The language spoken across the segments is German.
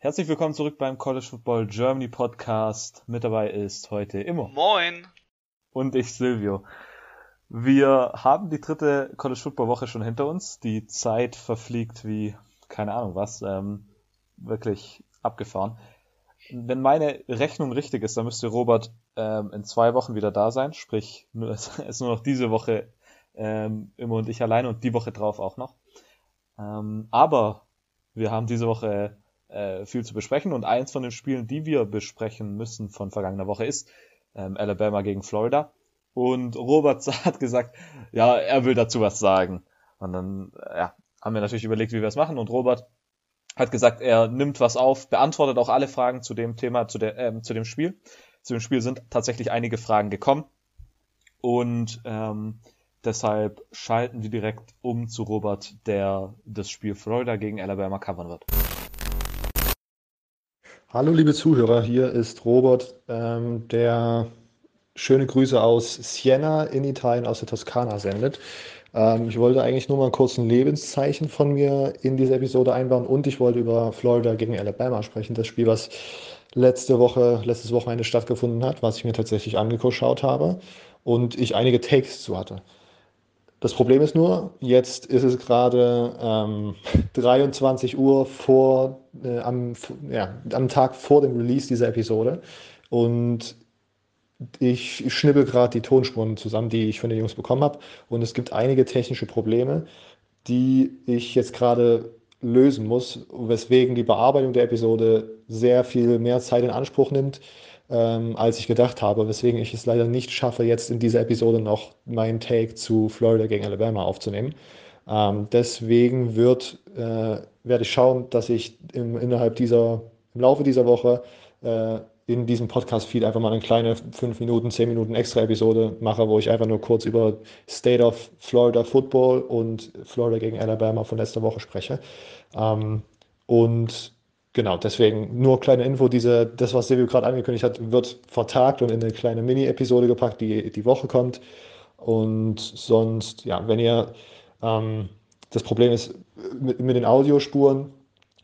Herzlich willkommen zurück beim College Football Germany Podcast. Mit dabei ist heute Immo. Moin. Und ich, Silvio. Wir haben die dritte College Football Woche schon hinter uns. Die Zeit verfliegt wie, keine Ahnung was, ähm, wirklich abgefahren. Wenn meine Rechnung richtig ist, dann müsste Robert ähm, in zwei Wochen wieder da sein. Sprich, es ist nur noch diese Woche ähm, Immo und ich alleine und die Woche drauf auch noch. Ähm, aber wir haben diese Woche äh, viel zu besprechen. Und eins von den Spielen, die wir besprechen müssen von vergangener Woche ist ähm, Alabama gegen Florida. Und Robert hat gesagt, ja, er will dazu was sagen. Und dann ja, haben wir natürlich überlegt, wie wir es machen. Und Robert hat gesagt, er nimmt was auf, beantwortet auch alle Fragen zu dem Thema, zu, der, äh, zu dem Spiel. Zu dem Spiel sind tatsächlich einige Fragen gekommen. Und ähm, deshalb schalten wir direkt um zu Robert, der das Spiel Florida gegen Alabama covern wird. Hallo liebe Zuhörer, hier ist Robert, ähm, der schöne Grüße aus Siena in Italien, aus der Toskana sendet. Ähm, ich wollte eigentlich nur mal kurz ein Lebenszeichen von mir in diese Episode einbauen und ich wollte über Florida gegen Alabama sprechen, das Spiel, was letzte Woche, letztes Wochenende stattgefunden hat, was ich mir tatsächlich angeschaut habe und ich einige Takes zu hatte. Das Problem ist nur, jetzt ist es gerade ähm, 23 Uhr vor, äh, am, ja, am Tag vor dem Release dieser Episode. Und ich schnibbel gerade die Tonspuren zusammen, die ich von den Jungs bekommen habe und es gibt einige technische Probleme, die ich jetzt gerade lösen muss, weswegen die Bearbeitung der Episode sehr viel mehr Zeit in Anspruch nimmt ähm, als ich gedacht habe, weswegen ich es leider nicht schaffe, jetzt in dieser Episode noch meinen Take zu Florida gegen Alabama aufzunehmen. Ähm, deswegen wird, äh, werde ich schauen, dass ich im, innerhalb dieser, im Laufe dieser Woche äh, in diesem Podcast-Feed einfach mal eine kleine 5 Minuten, 10 Minuten extra Episode mache, wo ich einfach nur kurz über State of Florida Football und Florida gegen Alabama von letzter Woche spreche. Ähm, und Genau, deswegen nur kleine Info, diese, das, was Silvio gerade angekündigt hat, wird vertagt und in eine kleine Mini-Episode gepackt, die die Woche kommt. Und sonst, ja, wenn ihr, ähm, das Problem ist mit, mit den Audiospuren,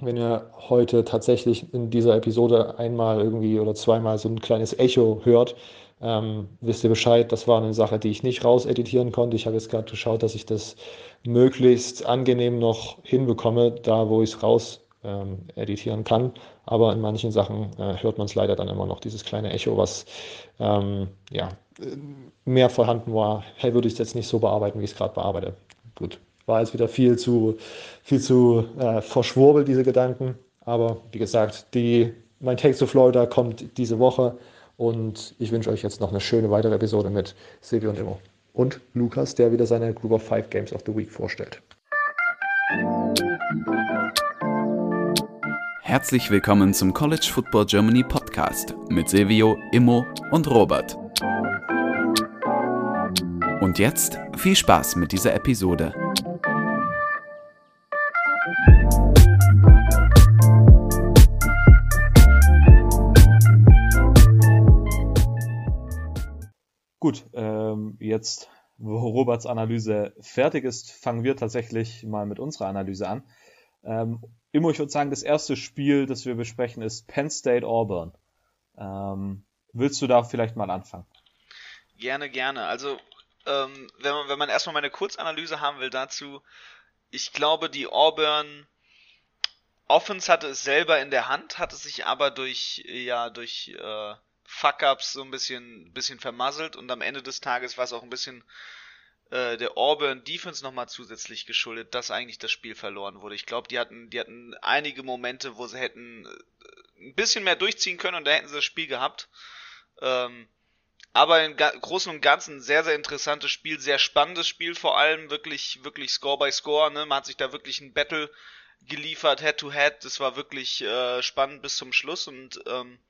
wenn ihr heute tatsächlich in dieser Episode einmal irgendwie oder zweimal so ein kleines Echo hört, ähm, wisst ihr Bescheid, das war eine Sache, die ich nicht rauseditieren konnte. Ich habe jetzt gerade geschaut, dass ich das möglichst angenehm noch hinbekomme, da wo ich es raus ähm, editieren kann. Aber in manchen Sachen äh, hört man es leider dann immer noch, dieses kleine Echo, was ähm, ja, mehr vorhanden war. Hey, würde ich es jetzt nicht so bearbeiten, wie ich es gerade bearbeite. Gut, war jetzt wieder viel zu, viel zu äh, verschwurbelt, diese Gedanken. Aber wie gesagt, die, mein Take to Florida kommt diese Woche und ich wünsche euch jetzt noch eine schöne weitere Episode mit Silvio und Immo. Und Lukas, der wieder seine Group of Five Games of the Week vorstellt. Herzlich willkommen zum College Football Germany Podcast mit Silvio, Immo und Robert. Und jetzt viel Spaß mit dieser Episode. Gut, ähm, jetzt, wo Roberts Analyse fertig ist, fangen wir tatsächlich mal mit unserer Analyse an. Ähm, Immo, ich würde sagen, das erste Spiel, das wir besprechen, ist Penn State Auburn. Ähm, willst du da vielleicht mal anfangen? Gerne, gerne. Also, ähm, wenn, man, wenn man erstmal meine Kurzanalyse haben will dazu, ich glaube, die Auburn Offense hatte es selber in der Hand, hatte sich aber durch, ja, durch äh, Fuck-Ups so ein bisschen, bisschen vermasselt und am Ende des Tages war es auch ein bisschen äh, der Auburn Defense nochmal zusätzlich geschuldet, dass eigentlich das Spiel verloren wurde. Ich glaube, die hatten, die hatten einige Momente, wo sie hätten äh, ein bisschen mehr durchziehen können und da hätten sie das Spiel gehabt. Ähm, aber im Großen und Ganzen sehr, sehr interessantes Spiel, sehr spannendes Spiel vor allem, wirklich, wirklich Score by Score, ne? Man hat sich da wirklich ein Battle geliefert, Head to Head, das war wirklich äh, spannend bis zum Schluss und ähm,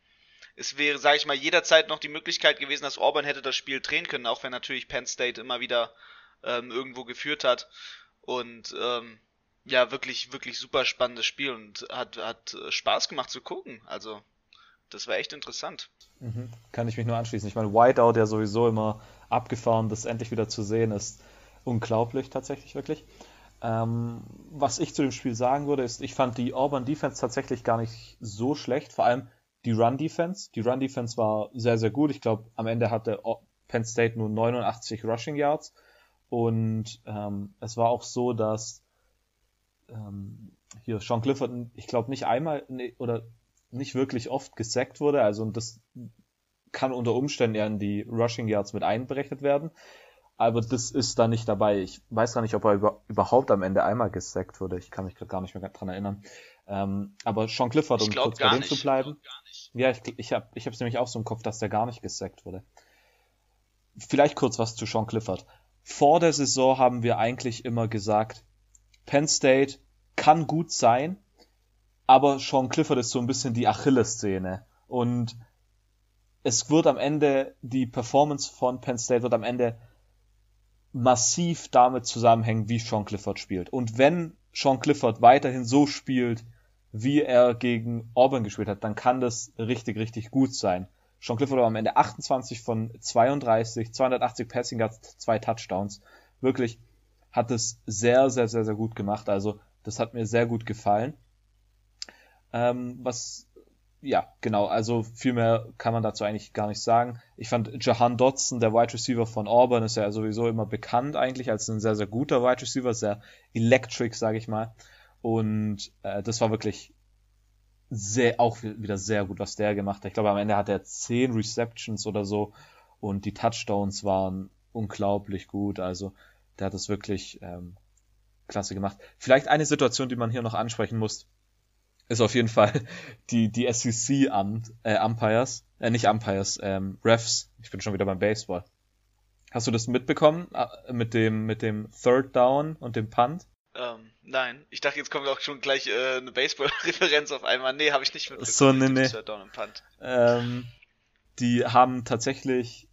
es wäre, sage ich mal, jederzeit noch die Möglichkeit gewesen, dass Auburn hätte das Spiel drehen können, auch wenn natürlich Penn State immer wieder ähm, irgendwo geführt hat. Und ähm, ja, wirklich, wirklich super spannendes Spiel und hat, hat äh, Spaß gemacht zu gucken. Also, das war echt interessant. Mhm. Kann ich mich nur anschließen. Ich meine, Whiteout ja sowieso immer abgefahren, das endlich wieder zu sehen, ist unglaublich tatsächlich, wirklich. Ähm, was ich zu dem Spiel sagen würde, ist, ich fand die Auburn Defense tatsächlich gar nicht so schlecht, vor allem die Run Defense. Die Run Defense war sehr, sehr gut. Ich glaube, am Ende hatte Penn State nur 89 Rushing Yards und ähm, es war auch so, dass ähm, hier Sean Clifford, ich glaube, nicht einmal nee, oder nicht wirklich oft gesackt wurde. Also das kann unter Umständen eher in die Rushing Yards mit einberechnet werden. Aber das ist da nicht dabei. Ich weiß gar nicht, ob er über, überhaupt am Ende einmal gesackt wurde. Ich kann mich gar nicht mehr dran erinnern. Ähm, aber Sean Clifford, um kurz bei dem zu bleiben. Ja, ich, ich habe ich es nämlich auch so im Kopf, dass der gar nicht gesackt wurde. Vielleicht kurz was zu Sean Clifford. Vor der Saison haben wir eigentlich immer gesagt, Penn State kann gut sein, aber Sean Clifford ist so ein bisschen die Achillessehne. Und es wird am Ende, die Performance von Penn State wird am Ende massiv damit zusammenhängen, wie Sean Clifford spielt. Und wenn Sean Clifford weiterhin so spielt, wie er gegen Auburn gespielt hat, dann kann das richtig, richtig gut sein. Sean Clifford war am Ende 28 von 32, 280 Passing Yards, zwei Touchdowns. Wirklich hat es sehr, sehr, sehr, sehr gut gemacht. Also das hat mir sehr gut gefallen. Ähm, was, ja, genau, also viel mehr kann man dazu eigentlich gar nicht sagen. Ich fand Jahan Dodson, der Wide Receiver von Auburn, ist ja sowieso immer bekannt eigentlich als ein sehr, sehr guter Wide Receiver, sehr electric, sage ich mal. Und äh, das war wirklich sehr, auch wieder sehr gut, was der gemacht hat. Ich glaube, am Ende hat er zehn Receptions oder so und die Touchdowns waren unglaublich gut. Also der hat das wirklich ähm, klasse gemacht. Vielleicht eine Situation, die man hier noch ansprechen muss, ist auf jeden Fall die, die SEC -Amt, äh, Umpires, äh, nicht Umpires, ähm, Refs. Ich bin schon wieder beim Baseball. Hast du das mitbekommen äh, mit dem mit dem Third Down und dem Punt? Ähm, nein, ich dachte, jetzt kommt auch schon gleich äh, eine Baseball-Referenz auf einmal. Nee, habe ich nicht mitbekommen. So, nee, nee. Ähm, die haben tatsächlich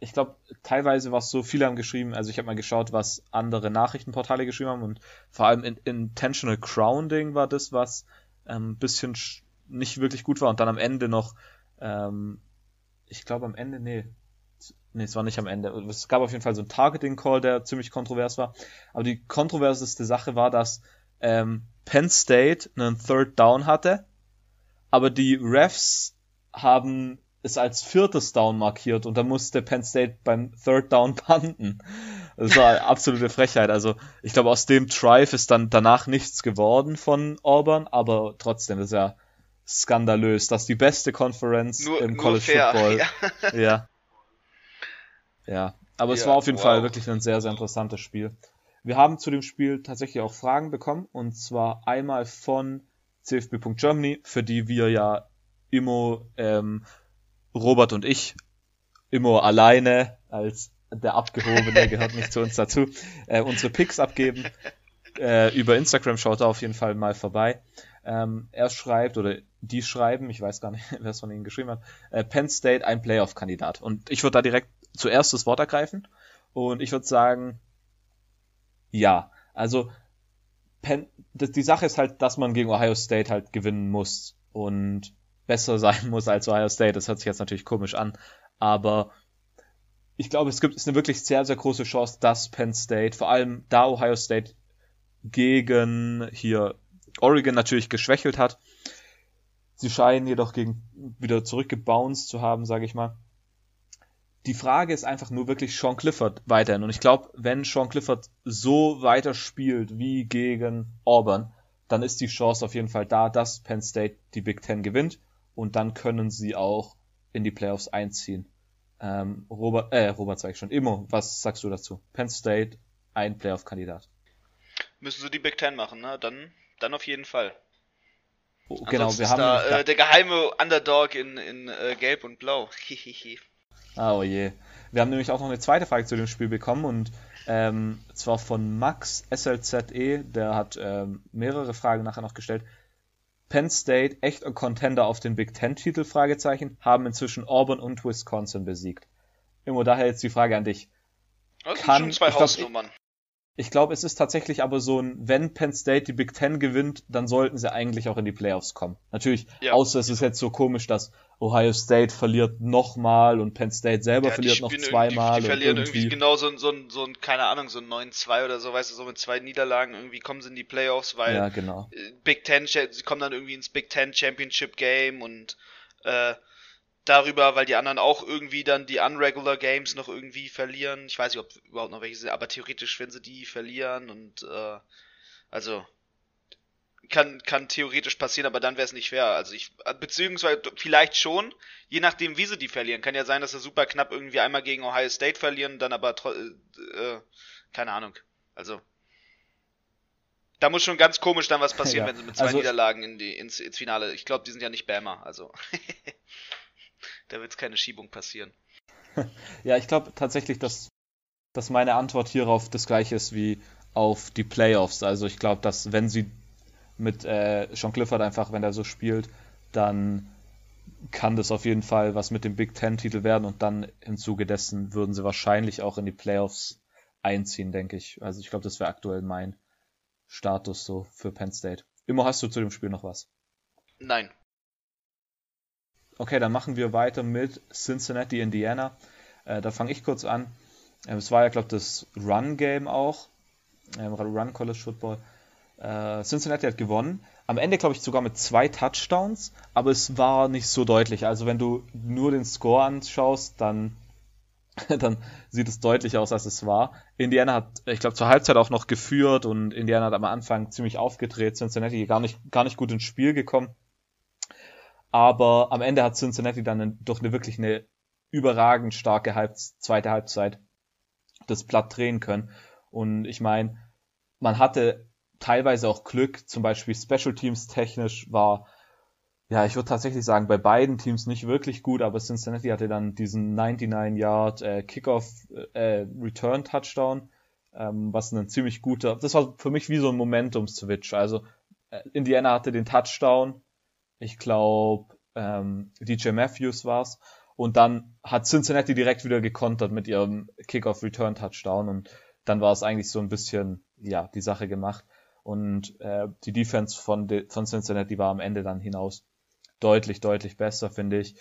ich glaube, teilweise war es so, viele haben geschrieben, also ich habe mal geschaut, was andere Nachrichtenportale geschrieben haben und vor allem in, Intentional Grounding war das, was ein ähm, bisschen nicht wirklich gut war und dann am Ende noch, ähm, ich glaube am Ende, nee, nee, es war nicht am Ende, es gab auf jeden Fall so einen Targeting Call, der ziemlich kontrovers war, aber die kontroverseste Sache war, dass ähm, Penn State einen Third Down hatte, aber die Refs haben es als viertes Down markiert und da musste Penn State beim Third Down punten. Das war eine absolute Frechheit. Also ich glaube, aus dem Drive ist dann danach nichts geworden von Auburn, aber trotzdem ist ja skandalös. Das ist die beste Conference nur, im College fair, Football. Ja. ja. Ja. Aber es ja, war auf jeden wow. Fall wirklich ein sehr, sehr interessantes Spiel. Wir haben zu dem Spiel tatsächlich auch Fragen bekommen und zwar einmal von CFB.Germany, für die wir ja Immo ähm, Robert und ich immer alleine als der Abgehobene gehört nicht zu uns dazu, äh, unsere Picks abgeben. Äh, über Instagram schaut er auf jeden Fall mal vorbei. Ähm, er schreibt, oder die schreiben, ich weiß gar nicht, wer es von ihnen geschrieben hat, äh, Penn State ein Playoff-Kandidat. Und ich würde da direkt zuerst das Wort ergreifen. Und ich würde sagen, ja. Also, Penn, die Sache ist halt, dass man gegen Ohio State halt gewinnen muss. Und besser sein muss als Ohio State. Das hört sich jetzt natürlich komisch an, aber ich glaube, es gibt es eine wirklich sehr, sehr große Chance, dass Penn State, vor allem da Ohio State gegen hier Oregon natürlich geschwächelt hat. Sie scheinen jedoch gegen wieder zurückgebounced zu haben, sage ich mal. Die Frage ist einfach nur wirklich Sean Clifford weiterhin. Und ich glaube, wenn Sean Clifford so weiter spielt wie gegen Auburn, dann ist die Chance auf jeden Fall da, dass Penn State die Big Ten gewinnt und dann können sie auch in die Playoffs einziehen. Ähm, Robert, äh, Robert sag ich schon. Immo, was sagst du dazu? Penn State, ein Playoff-Kandidat. Müssen sie die Big Ten machen, ne? Dann, dann auf jeden Fall. Oh, genau, wir haben da, äh, der geheime Underdog in, in äh, Gelb und Blau. ah, oh je. Wir haben nämlich auch noch eine zweite Frage zu dem Spiel bekommen und ähm, zwar von Max SLZE, der hat ähm, mehrere Fragen nachher noch gestellt. Penn State echt ein Contender auf den Big Ten Titel? Fragezeichen, haben inzwischen Auburn und Wisconsin besiegt. Immer daher jetzt die Frage an dich. Das Kann, sind schon zwei Hausnummern. Ich glaube, es ist tatsächlich aber so ein, wenn Penn State die Big Ten gewinnt, dann sollten sie eigentlich auch in die Playoffs kommen. Natürlich, ja. außer es ist jetzt so komisch, dass Ohio State verliert nochmal und Penn State selber ja, verliert noch zweimal. Die, die verlieren irgendwie, irgendwie genau so, so, so ein, keine Ahnung, so ein 9-2 oder so, weißt du, so mit zwei Niederlagen irgendwie kommen sie in die Playoffs, weil ja, genau. Äh, Big Ten, sie kommen dann irgendwie ins Big Ten Championship Game und äh, darüber, weil die anderen auch irgendwie dann die Unregular Games noch irgendwie verlieren. Ich weiß nicht, ob überhaupt noch welche sind, aber theoretisch, wenn sie die verlieren und äh, also kann, kann theoretisch passieren, aber dann wäre es nicht fair. Also ich, beziehungsweise vielleicht schon, je nachdem, wie sie die verlieren. Kann ja sein, dass sie super knapp irgendwie einmal gegen Ohio State verlieren, dann aber äh, keine Ahnung. Also da muss schon ganz komisch dann was passieren, ja, wenn sie mit zwei also, Niederlagen in die, ins, ins Finale. Ich glaube, die sind ja nicht Bama, also. da wird keine Schiebung passieren. ja, ich glaube tatsächlich, dass, dass meine Antwort hierauf das gleiche ist wie auf die Playoffs. Also ich glaube, dass wenn sie mit äh, Sean Clifford einfach, wenn er so spielt, dann kann das auf jeden Fall was mit dem Big Ten-Titel werden und dann im Zuge dessen würden sie wahrscheinlich auch in die Playoffs einziehen, denke ich. Also ich glaube, das wäre aktuell mein Status so für Penn State. Immer hast du zu dem Spiel noch was? Nein. Okay, dann machen wir weiter mit Cincinnati, Indiana. Äh, da fange ich kurz an. Äh, es war ja, glaube ich, das Run-Game auch. Äh, Run College Football. Äh, Cincinnati hat gewonnen. Am Ende, glaube ich, sogar mit zwei Touchdowns, aber es war nicht so deutlich. Also, wenn du nur den Score anschaust, dann, dann sieht es deutlich aus, als es war. Indiana hat, ich glaube, zur Halbzeit auch noch geführt und Indiana hat am Anfang ziemlich aufgedreht. Cincinnati gar nicht, gar nicht gut ins Spiel gekommen. Aber am Ende hat Cincinnati dann durch eine wirklich eine überragend starke Halb zweite Halbzeit das Blatt drehen können. Und ich meine, man hatte teilweise auch Glück, zum Beispiel Special Teams technisch war, ja, ich würde tatsächlich sagen, bei beiden Teams nicht wirklich gut, aber Cincinnati hatte dann diesen 99 Yard äh, Kickoff äh, Return Touchdown, ähm, was ein ziemlich guter, das war für mich wie so ein Momentum Switch. Also äh, Indiana hatte den Touchdown, ich glaube, ähm, DJ Matthews war's. Und dann hat Cincinnati direkt wieder gekontert mit ihrem Kickoff-Return-Touchdown und dann war es eigentlich so ein bisschen, ja, die Sache gemacht. Und äh, die Defense von, de, von Cincinnati war am Ende dann hinaus deutlich, deutlich besser, finde ich.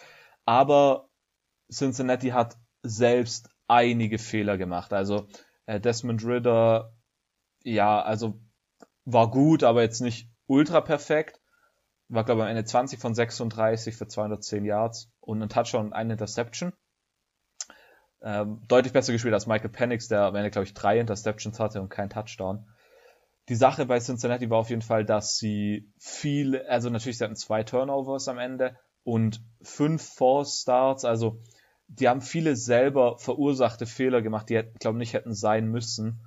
Aber Cincinnati hat selbst einige Fehler gemacht. Also äh, Desmond Ritter, ja, also war gut, aber jetzt nicht ultra perfekt war glaube ich am Ende 20 von 36 für 210 Yards und ein Touchdown und eine Interception. Ähm, deutlich besser gespielt als Michael Penix, der am Ende glaube ich drei Interceptions hatte und kein Touchdown. Die Sache bei Cincinnati war auf jeden Fall, dass sie viel, also natürlich sie hatten zwei Turnovers am Ende und fünf Force Starts, also die haben viele selber verursachte Fehler gemacht, die glaube nicht hätten sein müssen.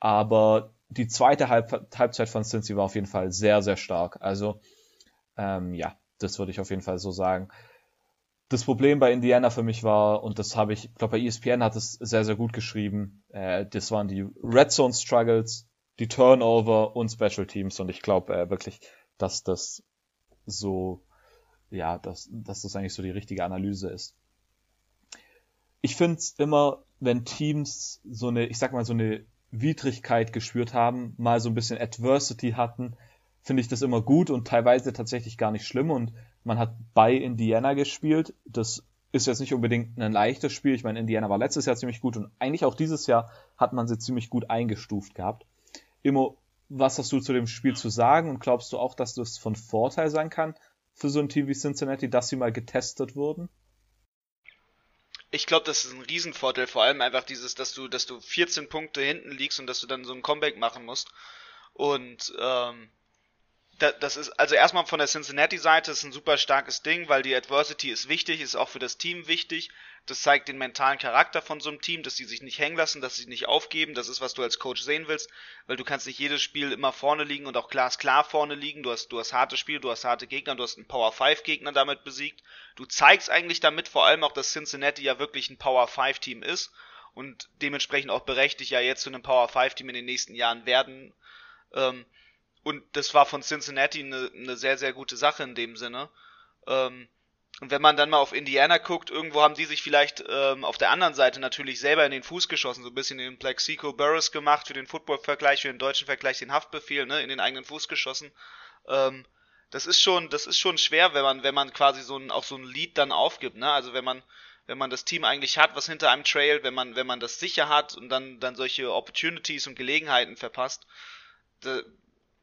Aber die zweite Halb Halbzeit von Cincy war auf jeden Fall sehr, sehr stark. Also ähm, ja, das würde ich auf jeden Fall so sagen. Das Problem bei Indiana für mich war, und das habe ich, ich glaube bei ESPN hat es sehr, sehr gut geschrieben, äh, das waren die Red Zone Struggles, die Turnover und Special Teams und ich glaube äh, wirklich, dass das so, ja, dass, dass das eigentlich so die richtige Analyse ist. Ich finde es immer, wenn Teams so eine, ich sag mal, so eine Widrigkeit gespürt haben, mal so ein bisschen Adversity hatten, finde ich das immer gut und teilweise tatsächlich gar nicht schlimm. Und man hat bei Indiana gespielt. Das ist jetzt nicht unbedingt ein leichtes Spiel. Ich meine, Indiana war letztes Jahr ziemlich gut und eigentlich auch dieses Jahr hat man sie ziemlich gut eingestuft gehabt. Immer, was hast du zu dem Spiel zu sagen und glaubst du auch, dass das von Vorteil sein kann für so ein Team wie Cincinnati, dass sie mal getestet wurden? Ich glaube, das ist ein Riesenvorteil, vor allem einfach dieses, dass du, dass du 14 Punkte hinten liegst und dass du dann so ein Comeback machen musst. Und ähm, das ist, also erstmal von der Cincinnati-Seite ist ein super starkes Ding, weil die Adversity ist wichtig, ist auch für das Team wichtig. Das zeigt den mentalen Charakter von so einem Team, dass sie sich nicht hängen lassen, dass sie nicht aufgeben. Das ist, was du als Coach sehen willst, weil du kannst nicht jedes Spiel immer vorne liegen und auch glasklar vorne liegen. Du hast, du hast harte Spiele, du hast harte Gegner, du hast einen Power 5 Gegner damit besiegt. Du zeigst eigentlich damit vor allem auch, dass Cincinnati ja wirklich ein Power 5 Team ist und dementsprechend auch berechtigt ja jetzt zu einem Power 5 Team in den nächsten Jahren werden. Ähm, und das war von Cincinnati eine, eine sehr, sehr gute Sache in dem Sinne. Ähm, und wenn man dann mal auf Indiana guckt, irgendwo haben die sich vielleicht ähm, auf der anderen Seite natürlich selber in den Fuß geschossen, so ein bisschen den Plexico Burris gemacht für den Football-Vergleich, für den deutschen Vergleich den Haftbefehl, ne, in den eigenen Fuß geschossen. Ähm, das ist schon, das ist schon schwer, wenn man, wenn man quasi so ein, auch so ein Lied dann aufgibt, ne? Also wenn man, wenn man das Team eigentlich hat, was hinter einem trail, wenn man, wenn man das sicher hat und dann, dann solche Opportunities und Gelegenheiten verpasst,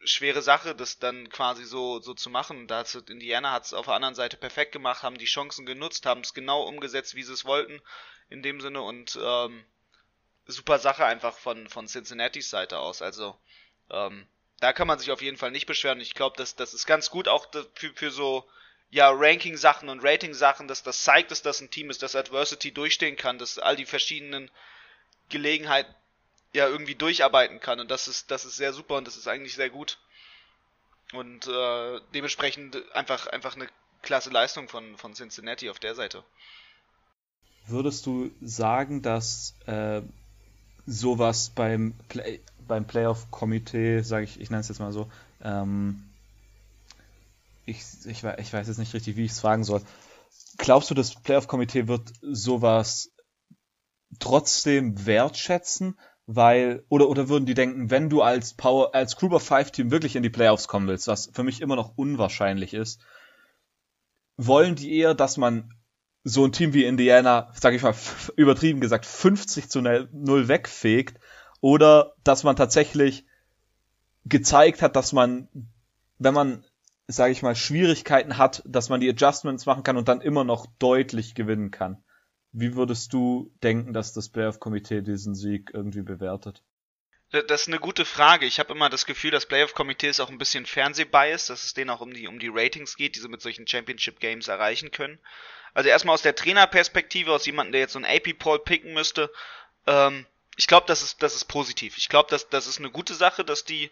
schwere Sache, das dann quasi so, so zu machen. Da hat's, Indiana hat es auf der anderen Seite perfekt gemacht, haben die Chancen genutzt, haben es genau umgesetzt, wie sie es wollten, in dem Sinne und ähm, super Sache einfach von, von Cincinnatis Seite aus. Also ähm, da kann man sich auf jeden Fall nicht beschweren. Ich glaube, das, das ist ganz gut auch für, für so ja, Ranking-Sachen und Rating-Sachen, dass das zeigt, dass das ein Team ist, das Adversity durchstehen kann, dass all die verschiedenen Gelegenheiten ja irgendwie durcharbeiten kann. Und das ist, das ist sehr super und das ist eigentlich sehr gut. Und äh, dementsprechend einfach, einfach eine klasse Leistung von, von Cincinnati auf der Seite. Würdest du sagen, dass äh, sowas beim, Play beim Playoff-Komitee, sage ich, ich nenne es jetzt mal so, ähm, ich, ich, ich weiß jetzt nicht richtig, wie ich es fragen soll. Glaubst du, das Playoff-Komitee wird sowas trotzdem wertschätzen? Weil, oder, oder würden die denken, wenn du als Power, als Group of Five Team wirklich in die Playoffs kommen willst, was für mich immer noch unwahrscheinlich ist, wollen die eher, dass man so ein Team wie Indiana, sag ich mal, übertrieben gesagt, 50 zu 0 wegfegt, oder dass man tatsächlich gezeigt hat, dass man, wenn man, sage ich mal, Schwierigkeiten hat, dass man die Adjustments machen kann und dann immer noch deutlich gewinnen kann. Wie würdest du denken, dass das Playoff-Komitee diesen Sieg irgendwie bewertet? Das ist eine gute Frage. Ich habe immer das Gefühl, das Playoff-Komitee ist auch ein bisschen Fernsehbias, dass es denen auch um die, um die Ratings geht, die sie mit solchen Championship-Games erreichen können. Also erstmal aus der Trainerperspektive, aus jemandem, der jetzt so ein AP-Poll picken müsste, ähm, ich glaube, das ist, das ist positiv. Ich glaube, das, das ist eine gute Sache, dass die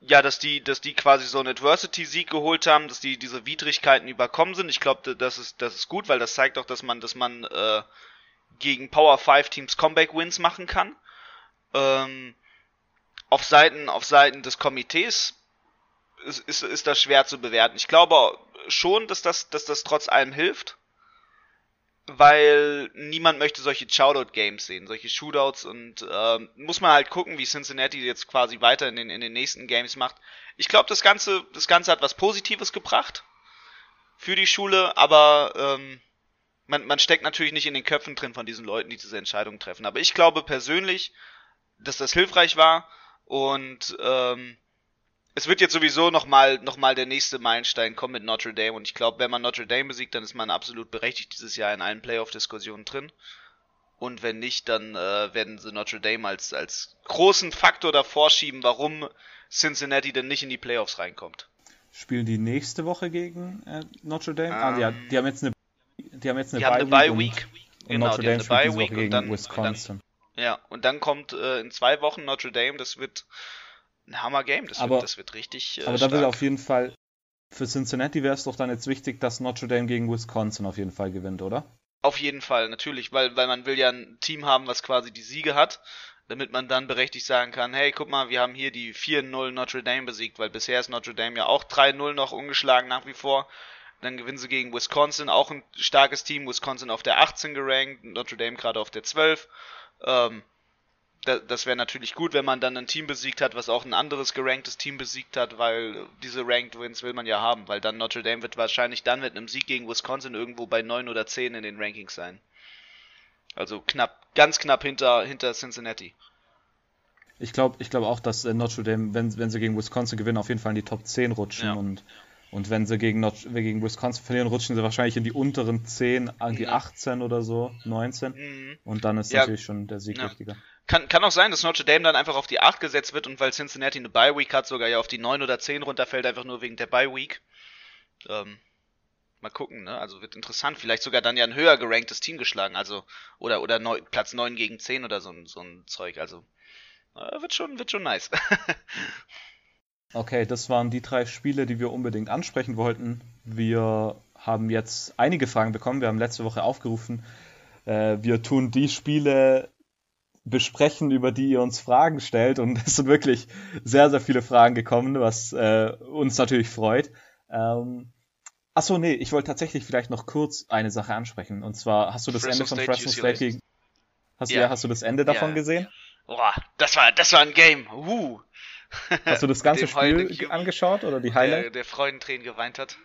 ja, dass die, dass die quasi so einen Adversity-Sieg geholt haben, dass die diese Widrigkeiten überkommen sind. Ich glaube, das ist, das ist gut, weil das zeigt auch, dass man, dass man äh, gegen Power 5 Teams Comeback-Wins machen kann. Ähm, auf Seiten, auf Seiten des Komitees ist, ist, ist das schwer zu bewerten. Ich glaube schon, dass das, dass das trotz allem hilft weil niemand möchte solche Shoutout-Games sehen, solche Shootouts und äh, muss man halt gucken, wie Cincinnati jetzt quasi weiter in den, in den nächsten Games macht. Ich glaube, das Ganze, das Ganze hat was Positives gebracht für die Schule, aber ähm, man, man steckt natürlich nicht in den Köpfen drin von diesen Leuten, die diese Entscheidungen treffen. Aber ich glaube persönlich, dass das hilfreich war und ähm, es wird jetzt sowieso nochmal noch mal der nächste Meilenstein kommen mit Notre Dame und ich glaube, wenn man Notre Dame besiegt, dann ist man absolut berechtigt dieses Jahr in allen Playoff-Diskussionen drin. Und wenn nicht, dann äh, werden sie Notre Dame als, als großen Faktor davor schieben, warum Cincinnati denn nicht in die Playoffs reinkommt. Spielen die nächste Woche gegen äh, Notre Dame? Um, ah, die, die, haben jetzt eine, die haben jetzt eine, die Bye, haben eine Bye Week. Und, genau, Notre Dame spielt diese Woche gegen dann, Wisconsin. Dann, ja, und dann kommt äh, in zwei Wochen Notre Dame, das wird ein Hammer-Game. Das, aber, wird, das wird richtig. Äh, aber stark. da will auf jeden Fall. Für Cincinnati wäre es doch dann jetzt wichtig, dass Notre Dame gegen Wisconsin auf jeden Fall gewinnt, oder? Auf jeden Fall, natürlich, weil, weil man will ja ein Team haben, was quasi die Siege hat, damit man dann berechtigt sagen kann, hey, guck mal, wir haben hier die 4-0 Notre Dame besiegt, weil bisher ist Notre Dame ja auch 3-0 noch ungeschlagen nach wie vor. Dann gewinnen sie gegen Wisconsin, auch ein starkes Team, Wisconsin auf der 18 gerankt, Notre Dame gerade auf der 12. Ähm, das wäre natürlich gut, wenn man dann ein Team besiegt hat, was auch ein anderes geranktes Team besiegt hat, weil diese Ranked Wins will man ja haben, weil dann Notre Dame wird wahrscheinlich dann mit einem Sieg gegen Wisconsin irgendwo bei 9 oder 10 in den Rankings sein. Also knapp, ganz knapp hinter, hinter Cincinnati. Ich glaube ich glaub auch, dass äh, Notre Dame, wenn, wenn sie gegen Wisconsin gewinnen, auf jeden Fall in die Top 10 rutschen ja. und und wenn sie gegen, Not gegen Wisconsin verlieren, rutschen sie wahrscheinlich in die unteren 10, an die 18 oder so, 19. Mhm. Und dann ist ja. natürlich schon der Sieg ja. wichtiger. Kann, kann auch sein, dass Notre Dame dann einfach auf die 8 gesetzt wird und weil Cincinnati eine Bye Week hat, sogar ja auf die 9 oder 10 runterfällt, einfach nur wegen der Bye Week. Ähm, mal gucken, ne? Also wird interessant. Vielleicht sogar dann ja ein höher geranktes Team geschlagen, also oder oder neun, Platz 9 gegen 10 oder so, so ein Zeug. Also äh, wird schon wird schon nice. okay, das waren die drei Spiele, die wir unbedingt ansprechen wollten. Wir haben jetzt einige Fragen bekommen. Wir haben letzte Woche aufgerufen, äh, wir tun die Spiele besprechen, über die ihr uns Fragen stellt. Und es sind wirklich sehr, sehr viele Fragen gekommen, was äh, uns natürlich freut. Ähm, Achso, nee, ich wollte tatsächlich vielleicht noch kurz eine Sache ansprechen. Und zwar, hast du das Fresno Ende von State, Fresno. State gegen. Hast, Ja. ja. hast du das Ende davon Ja. gesehen? Boah, das war, das war ein Game. Uh. Hast du das ganze Spiel angeschaut oder die Der, Highlights? der Freudentränen geweint hat.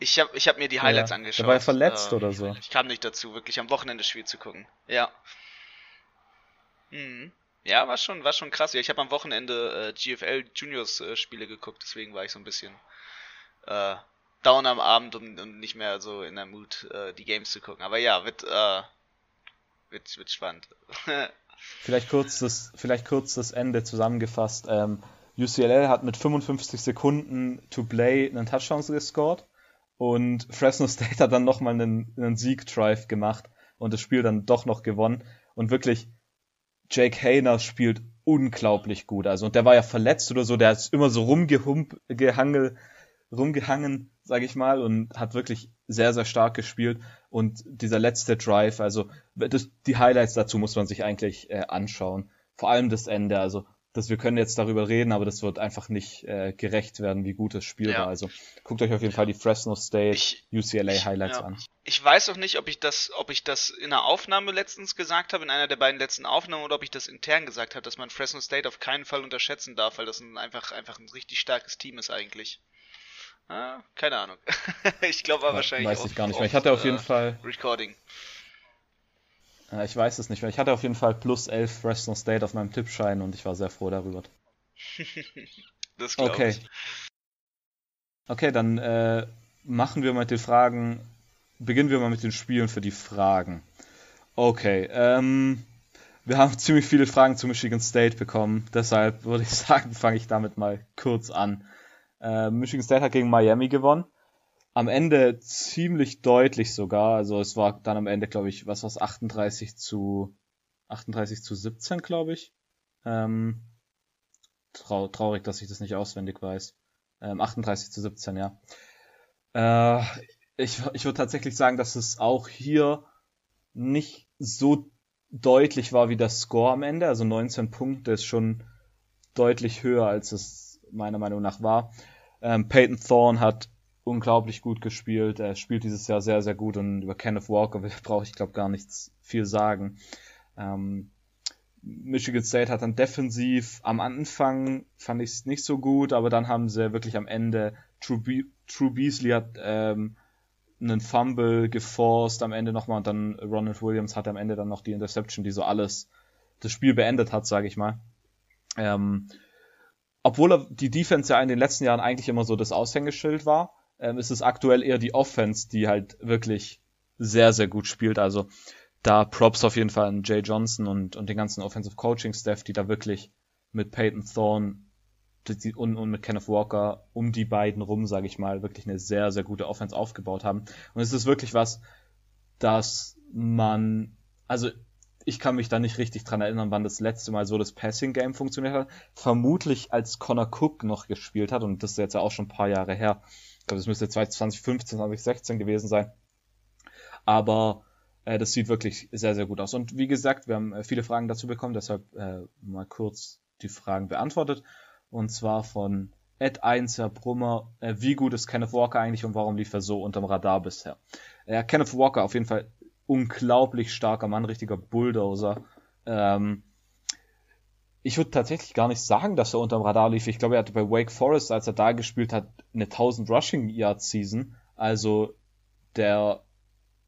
Ich habe ich hab mir die Highlights Ja. angeschaut. Der war verletzt Ähm, oder so. Ich kam nicht dazu, wirklich am Wochenende das Spiel zu gucken. Ja. Mhm. Ja, war schon, war schon krass. Ja, ich habe am Wochenende äh, GFL Juniors äh, Spiele geguckt, deswegen war ich so ein bisschen äh, down am Abend und, und nicht mehr so in der Mut, äh, die Games zu gucken. Aber ja, wird, äh, wird, wird spannend. Vielleicht kurz das, vielleicht kurz das Ende zusammengefasst. Ähm, UCLA hat mit 55 Sekunden to play einen Touchdown gescored und Fresno State hat dann nochmal einen, einen Sieg-Drive gemacht und das Spiel dann doch noch gewonnen. Und wirklich, Jake Hayner spielt unglaublich gut. Also, und der war ja verletzt oder so, der ist immer so rumgehangen, rumgehangen, sag ich mal, und hat wirklich sehr, sehr stark gespielt. Und dieser letzte Drive, also das, die Highlights dazu muss man sich eigentlich äh, anschauen. Vor allem das Ende. Also, dass wir können jetzt darüber reden, aber das wird einfach nicht äh, gerecht werden, wie gut das Spiel Ja. war. Also guckt euch auf jeden Fall die Fresno State Ich- UCLA ich- Highlights ja. an. Ich weiß auch nicht, ob ich das, ob ich das in einer Aufnahme letztens gesagt habe, in einer der beiden letzten Aufnahmen, oder ob ich das intern gesagt habe, dass man Fresno State auf keinen Fall unterschätzen darf, weil das ein, einfach, einfach ein richtig starkes Team ist eigentlich. Ah, keine Ahnung. ich glaube aber wahrscheinlich. Weiß ich auf- gar nicht mehr. Ich hatte auf jeden äh, Fall, Recording. Äh, ich weiß es nicht mehr. Ich hatte auf jeden Fall plus 11 Fresno State auf meinem Tippschein und ich war sehr froh darüber. Das glaube Okay. ich. Okay, dann äh, machen wir mit den Fragen, beginnen wir mal mit den Spielen für die Fragen. Okay, ähm, wir haben ziemlich viele Fragen zu Michigan State bekommen, deshalb würde ich sagen, fange ich damit mal kurz an. Äh, Michigan State hat gegen Miami gewonnen. Am Ende ziemlich deutlich sogar, also es war dann am Ende, glaube ich, was war's, 38 zu 38 zu 17, glaube ich. Ähm, trau traurig, dass ich das nicht auswendig weiß. Ähm, 38 zu 17, ja. Äh, ich ich würde tatsächlich sagen, dass es auch hier nicht so deutlich war wie das Score am Ende. Also 19 Punkte ist schon deutlich höher, als es meiner Meinung nach war. Ähm, Peyton Thorne hat unglaublich gut gespielt. Er spielt dieses Jahr sehr, sehr gut und über Kenneth Walker brauche ich, glaube gar nichts viel sagen. Ähm, Michigan State hat dann defensiv am Anfang fand ich es nicht so gut, aber dann haben sie wirklich am Ende True, Be True Beasley hat ähm, einen Fumble geforst am Ende nochmal und dann Ronald Williams hat am Ende dann noch die Interception, die so alles das Spiel beendet hat, sage ich mal. Ähm, obwohl die Defense ja in den letzten Jahren eigentlich immer so das Aushängeschild war, ähm, ist es aktuell eher die Offense, die halt wirklich sehr, sehr gut spielt. Also da Props auf jeden Fall an Jay Johnson und, und den ganzen Offensive Coaching Staff, die da wirklich mit Peyton Thorne und, und mit Kenneth Walker um die beiden rum, sage ich mal, wirklich eine sehr, sehr gute Offense aufgebaut haben. Und es ist wirklich was, dass man, also ich kann mich da nicht richtig dran erinnern, wann das letzte Mal so das Passing Game funktioniert hat. Vermutlich als Connor Cook noch gespielt hat und das ist jetzt ja auch schon ein paar Jahre her. Ich glaube, das müsste 2015, 2016 gewesen sein. Aber äh, das sieht wirklich sehr, sehr gut aus. Und wie gesagt, wir haben äh, viele Fragen dazu bekommen, deshalb äh, mal kurz die Fragen beantwortet. Und zwar von Ed 1, Herr Brummer, äh, wie gut ist Kenneth Walker eigentlich und warum lief er so unterm Radar bisher? Ja, Kenneth Walker auf jeden Fall unglaublich starker Mann, richtiger Bulldozer. Ähm, ich würde tatsächlich gar nicht sagen, dass er unterm Radar lief. Ich glaube, er hatte bei Wake Forest, als er da gespielt hat, eine 1000 Rushing Yard Season. Also der,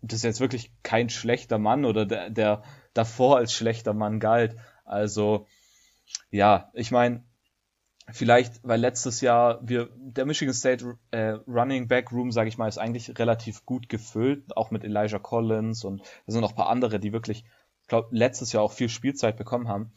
das ist jetzt wirklich kein schlechter Mann oder der, der davor als schlechter Mann galt. Also ja, ich meine, vielleicht, weil letztes Jahr wir der Michigan State äh, Running Back Room, sage ich mal, ist eigentlich relativ gut gefüllt, auch mit Elijah Collins und da sind noch ein paar andere, die wirklich, ich glaube, letztes Jahr auch viel Spielzeit bekommen haben.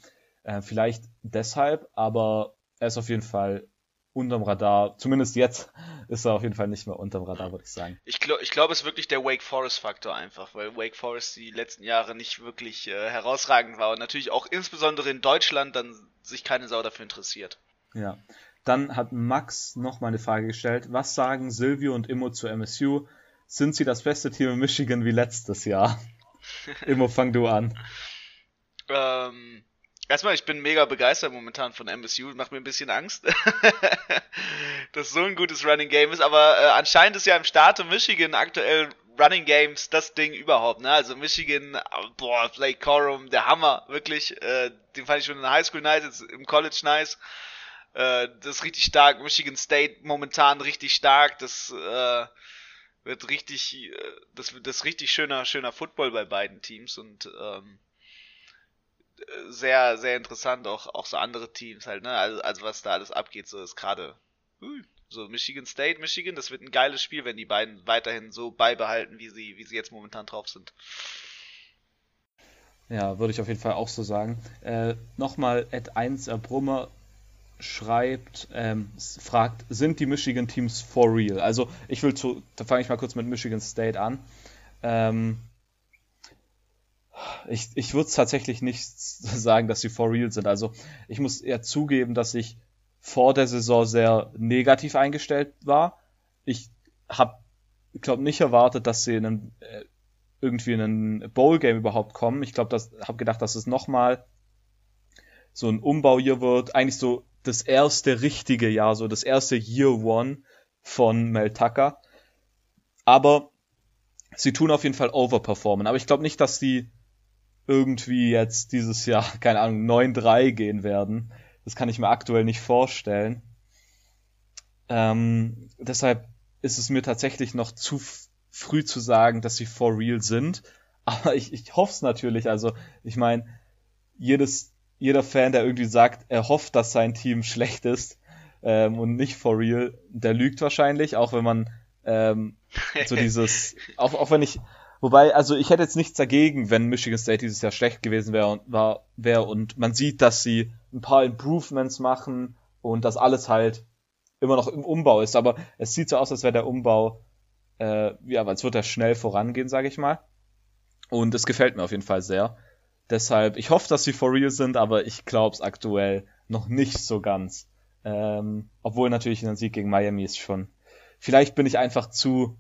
Äh, vielleicht deshalb, aber er ist auf jeden Fall unterm Radar. Zumindest jetzt ist er auf jeden Fall nicht mehr unterm Radar, würde ich sagen. Ich glaube, ich glaub, es ist wirklich der Wake Forest Faktor einfach, weil Wake Forest die letzten Jahre nicht wirklich äh, herausragend war und natürlich auch insbesondere in Deutschland dann sich keine Sau dafür interessiert. Ja. Dann hat Max noch mal eine Frage gestellt. Was sagen Silvio und Immo zu MSU? Sind sie das beste Team in Michigan wie letztes Jahr? Immo, fang du an. Ähm, Erstmal, ich bin mega begeistert momentan von MSU, macht mir ein bisschen Angst, dass so ein gutes Running Game ist, aber äh, anscheinend ist ja im Staate Michigan aktuell Running Games das Ding überhaupt, ne? Also Michigan, boah, Blake Corum, der Hammer, wirklich, äh, den fand ich schon in der Highschool nice, jetzt im College nice. Äh, das ist richtig stark. Michigan State momentan richtig stark, das äh, wird richtig, äh, das wird das richtig schöner, schöner Football bei beiden Teams und ähm, sehr, sehr interessant, auch, auch so andere Teams halt, ne? Also, also was da alles abgeht, so ist gerade uh, so Michigan State, Michigan, das wird ein geiles Spiel, wenn die beiden weiterhin so beibehalten, wie sie, wie sie jetzt momentan drauf sind. Ja, würde ich auf jeden Fall auch so sagen. Äh, Nochmal Ed 1 Brummer schreibt, ähm, fragt, sind die Michigan Teams for real? Also ich will zu, da fange ich mal kurz mit Michigan State an. Ähm, ich, ich würde tatsächlich nicht sagen, dass sie for real sind. Also ich muss eher zugeben, dass ich vor der Saison sehr negativ eingestellt war. Ich habe, glaube nicht erwartet, dass sie in einen, äh, irgendwie in ein Bowl-Game überhaupt kommen. Ich glaube, das habe gedacht, dass es nochmal so ein Umbau hier wird. Eigentlich so das erste richtige Jahr, so das erste Year One von Mel Tucker. Aber sie tun auf jeden Fall overperformen. Aber ich glaube nicht, dass sie irgendwie jetzt dieses Jahr, keine Ahnung, 9-3 gehen werden. Das kann ich mir aktuell nicht vorstellen. Ähm, deshalb ist es mir tatsächlich noch zu früh zu sagen, dass sie for real sind. Aber ich, ich hoffe es natürlich. Also, ich meine, jedes, jeder Fan, der irgendwie sagt, er hofft, dass sein Team schlecht ist ähm, und nicht for real, der lügt wahrscheinlich, auch wenn man ähm, so dieses, auch, auch wenn ich, Wobei, also ich hätte jetzt nichts dagegen, wenn Michigan State dieses Jahr schlecht gewesen wäre und war wäre und man sieht, dass sie ein paar Improvements machen und dass alles halt immer noch im Umbau ist. Aber es sieht so aus, als wäre der Umbau, äh, ja, als würde er schnell vorangehen, sage ich mal. Und es gefällt mir auf jeden Fall sehr. Deshalb, ich hoffe, dass sie for real sind, aber ich glaube es aktuell noch nicht so ganz. Ähm, obwohl natürlich ein Sieg gegen Miami ist schon. Vielleicht bin ich einfach zu,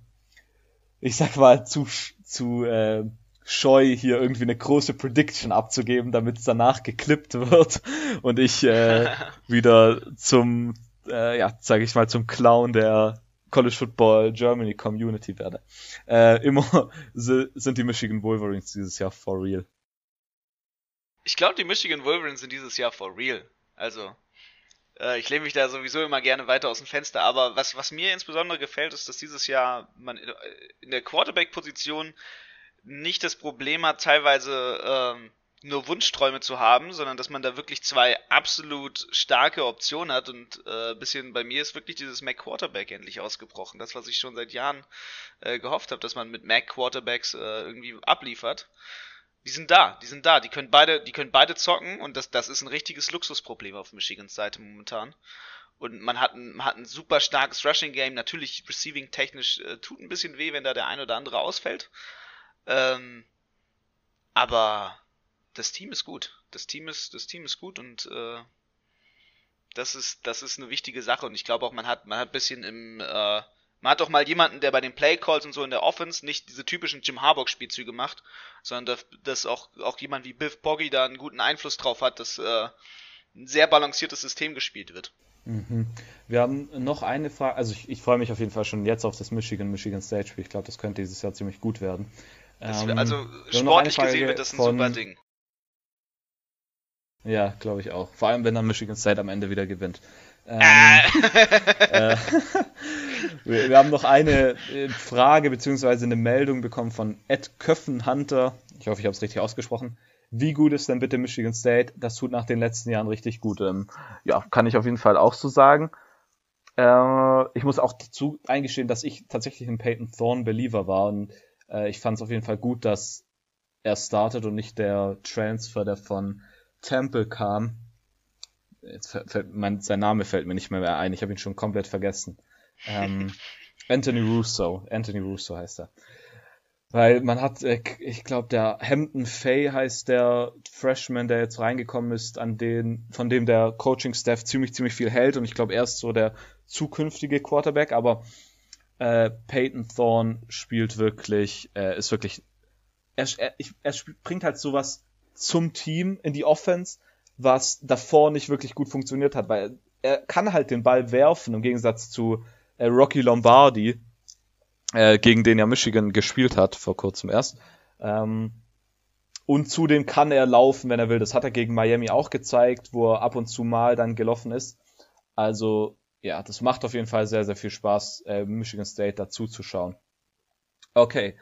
ich sag mal, zu zu äh, scheu, hier irgendwie eine große Prediction abzugeben, damit es danach geklippt wird und ich äh, wieder zum, äh, ja, sage ich mal, zum Clown der College Football Germany Community werde. Äh, immer sind die Michigan Wolverines dieses Jahr for real. Ich glaube, die Michigan Wolverines sind dieses Jahr for real. Also, äh, ich lehne mich da sowieso immer gerne weiter aus dem Fenster, aber was, was mir insbesondere gefällt, ist, dass dieses Jahr man in der Quarterback-Position nicht das Problem hat, teilweise ähm, nur Wunschträume zu haben, sondern dass man da wirklich zwei absolut starke Optionen hat und äh, bisschen bei mir ist wirklich dieses Mac Quarterback endlich ausgebrochen. Das, was ich schon seit Jahren äh, gehofft habe, dass man mit Mac Quarterbacks äh, irgendwie abliefert die sind da, die sind da, die können beide, die können beide zocken und das, das ist ein richtiges Luxusproblem auf Michigans Seite momentan. Und man hat ein, hat ein super starkes Rushing Game, natürlich Receiving technisch äh, tut ein bisschen weh, wenn da der ein oder andere ausfällt. Ähm, aber das Team ist gut. Das Team ist, das Team ist gut und äh, das ist, das ist eine wichtige Sache. Und ich glaube auch, man hat, man hat ein bisschen im äh, man hat doch mal jemanden, der bei den Playcalls und so in der Offense nicht diese typischen Jim Harbaugh-Spielzüge macht, sondern dass, auch, auch jemand wie Biff Boggy da einen guten Einfluss drauf hat, dass äh, ein sehr balanciertes System gespielt wird. Mhm. Wir haben noch eine Frage, also ich, ich freue mich auf jeden Fall schon jetzt auf das Michigan-Michigan State-Spiel. Ich glaube, das könnte dieses Jahr ziemlich gut werden. Ähm, also sportlich gesehen wird das ein von, super Ding. Ja, glaube ich auch. Vor allem, wenn dann Michigan State am Ende wieder gewinnt. Ähm, äh, wir, wir, haben noch eine äh, Frage bzw. eine Meldung bekommen von Ed Köffenhunter. Ich hoffe, ich habe es richtig ausgesprochen. Wie gut ist denn bitte Michigan State? Das tut nach den letzten Jahren richtig gut. Ähm, ja, kann ich auf jeden Fall auch so sagen. Äh, ich muss auch dazu eingestehen, dass ich tatsächlich ein Peyton Thorne Believer war und äh, ich fand es auf jeden Fall gut, dass er startet und nicht der Transfer, der von Temple kam jetzt fällt mein, sein Name fällt mir nicht mehr, mehr ein, ich habe ihn schon komplett vergessen. Ähm, Anthony Russo, Anthony Russo heißt er. Weil man hat, äh, ich glaube, der Hampton Fay heißt der Freshman, der jetzt reingekommen ist, an den, von dem der Coaching-Staff ziemlich, ziemlich viel hält. Und ich glaube, er ist so der zukünftige Quarterback, aber äh, Peyton Thorne spielt wirklich, äh, ist wirklich, er, er, er bringt halt sowas zum Team in die Offense, was davor nicht wirklich gut funktioniert hat, weil er kann halt den Ball werfen, im Gegensatz zu äh, Rocky Lombardi, äh, gegen den ja Michigan gespielt hat, vor kurzem erst. Ähm, und zudem kann er laufen, wenn er will. Das hat er gegen Miami auch gezeigt, wo er ab und zu mal dann gelaufen ist. Also, ja, das macht auf jeden Fall sehr, sehr viel Spaß, äh, Michigan State dazu zu schauen. Okay,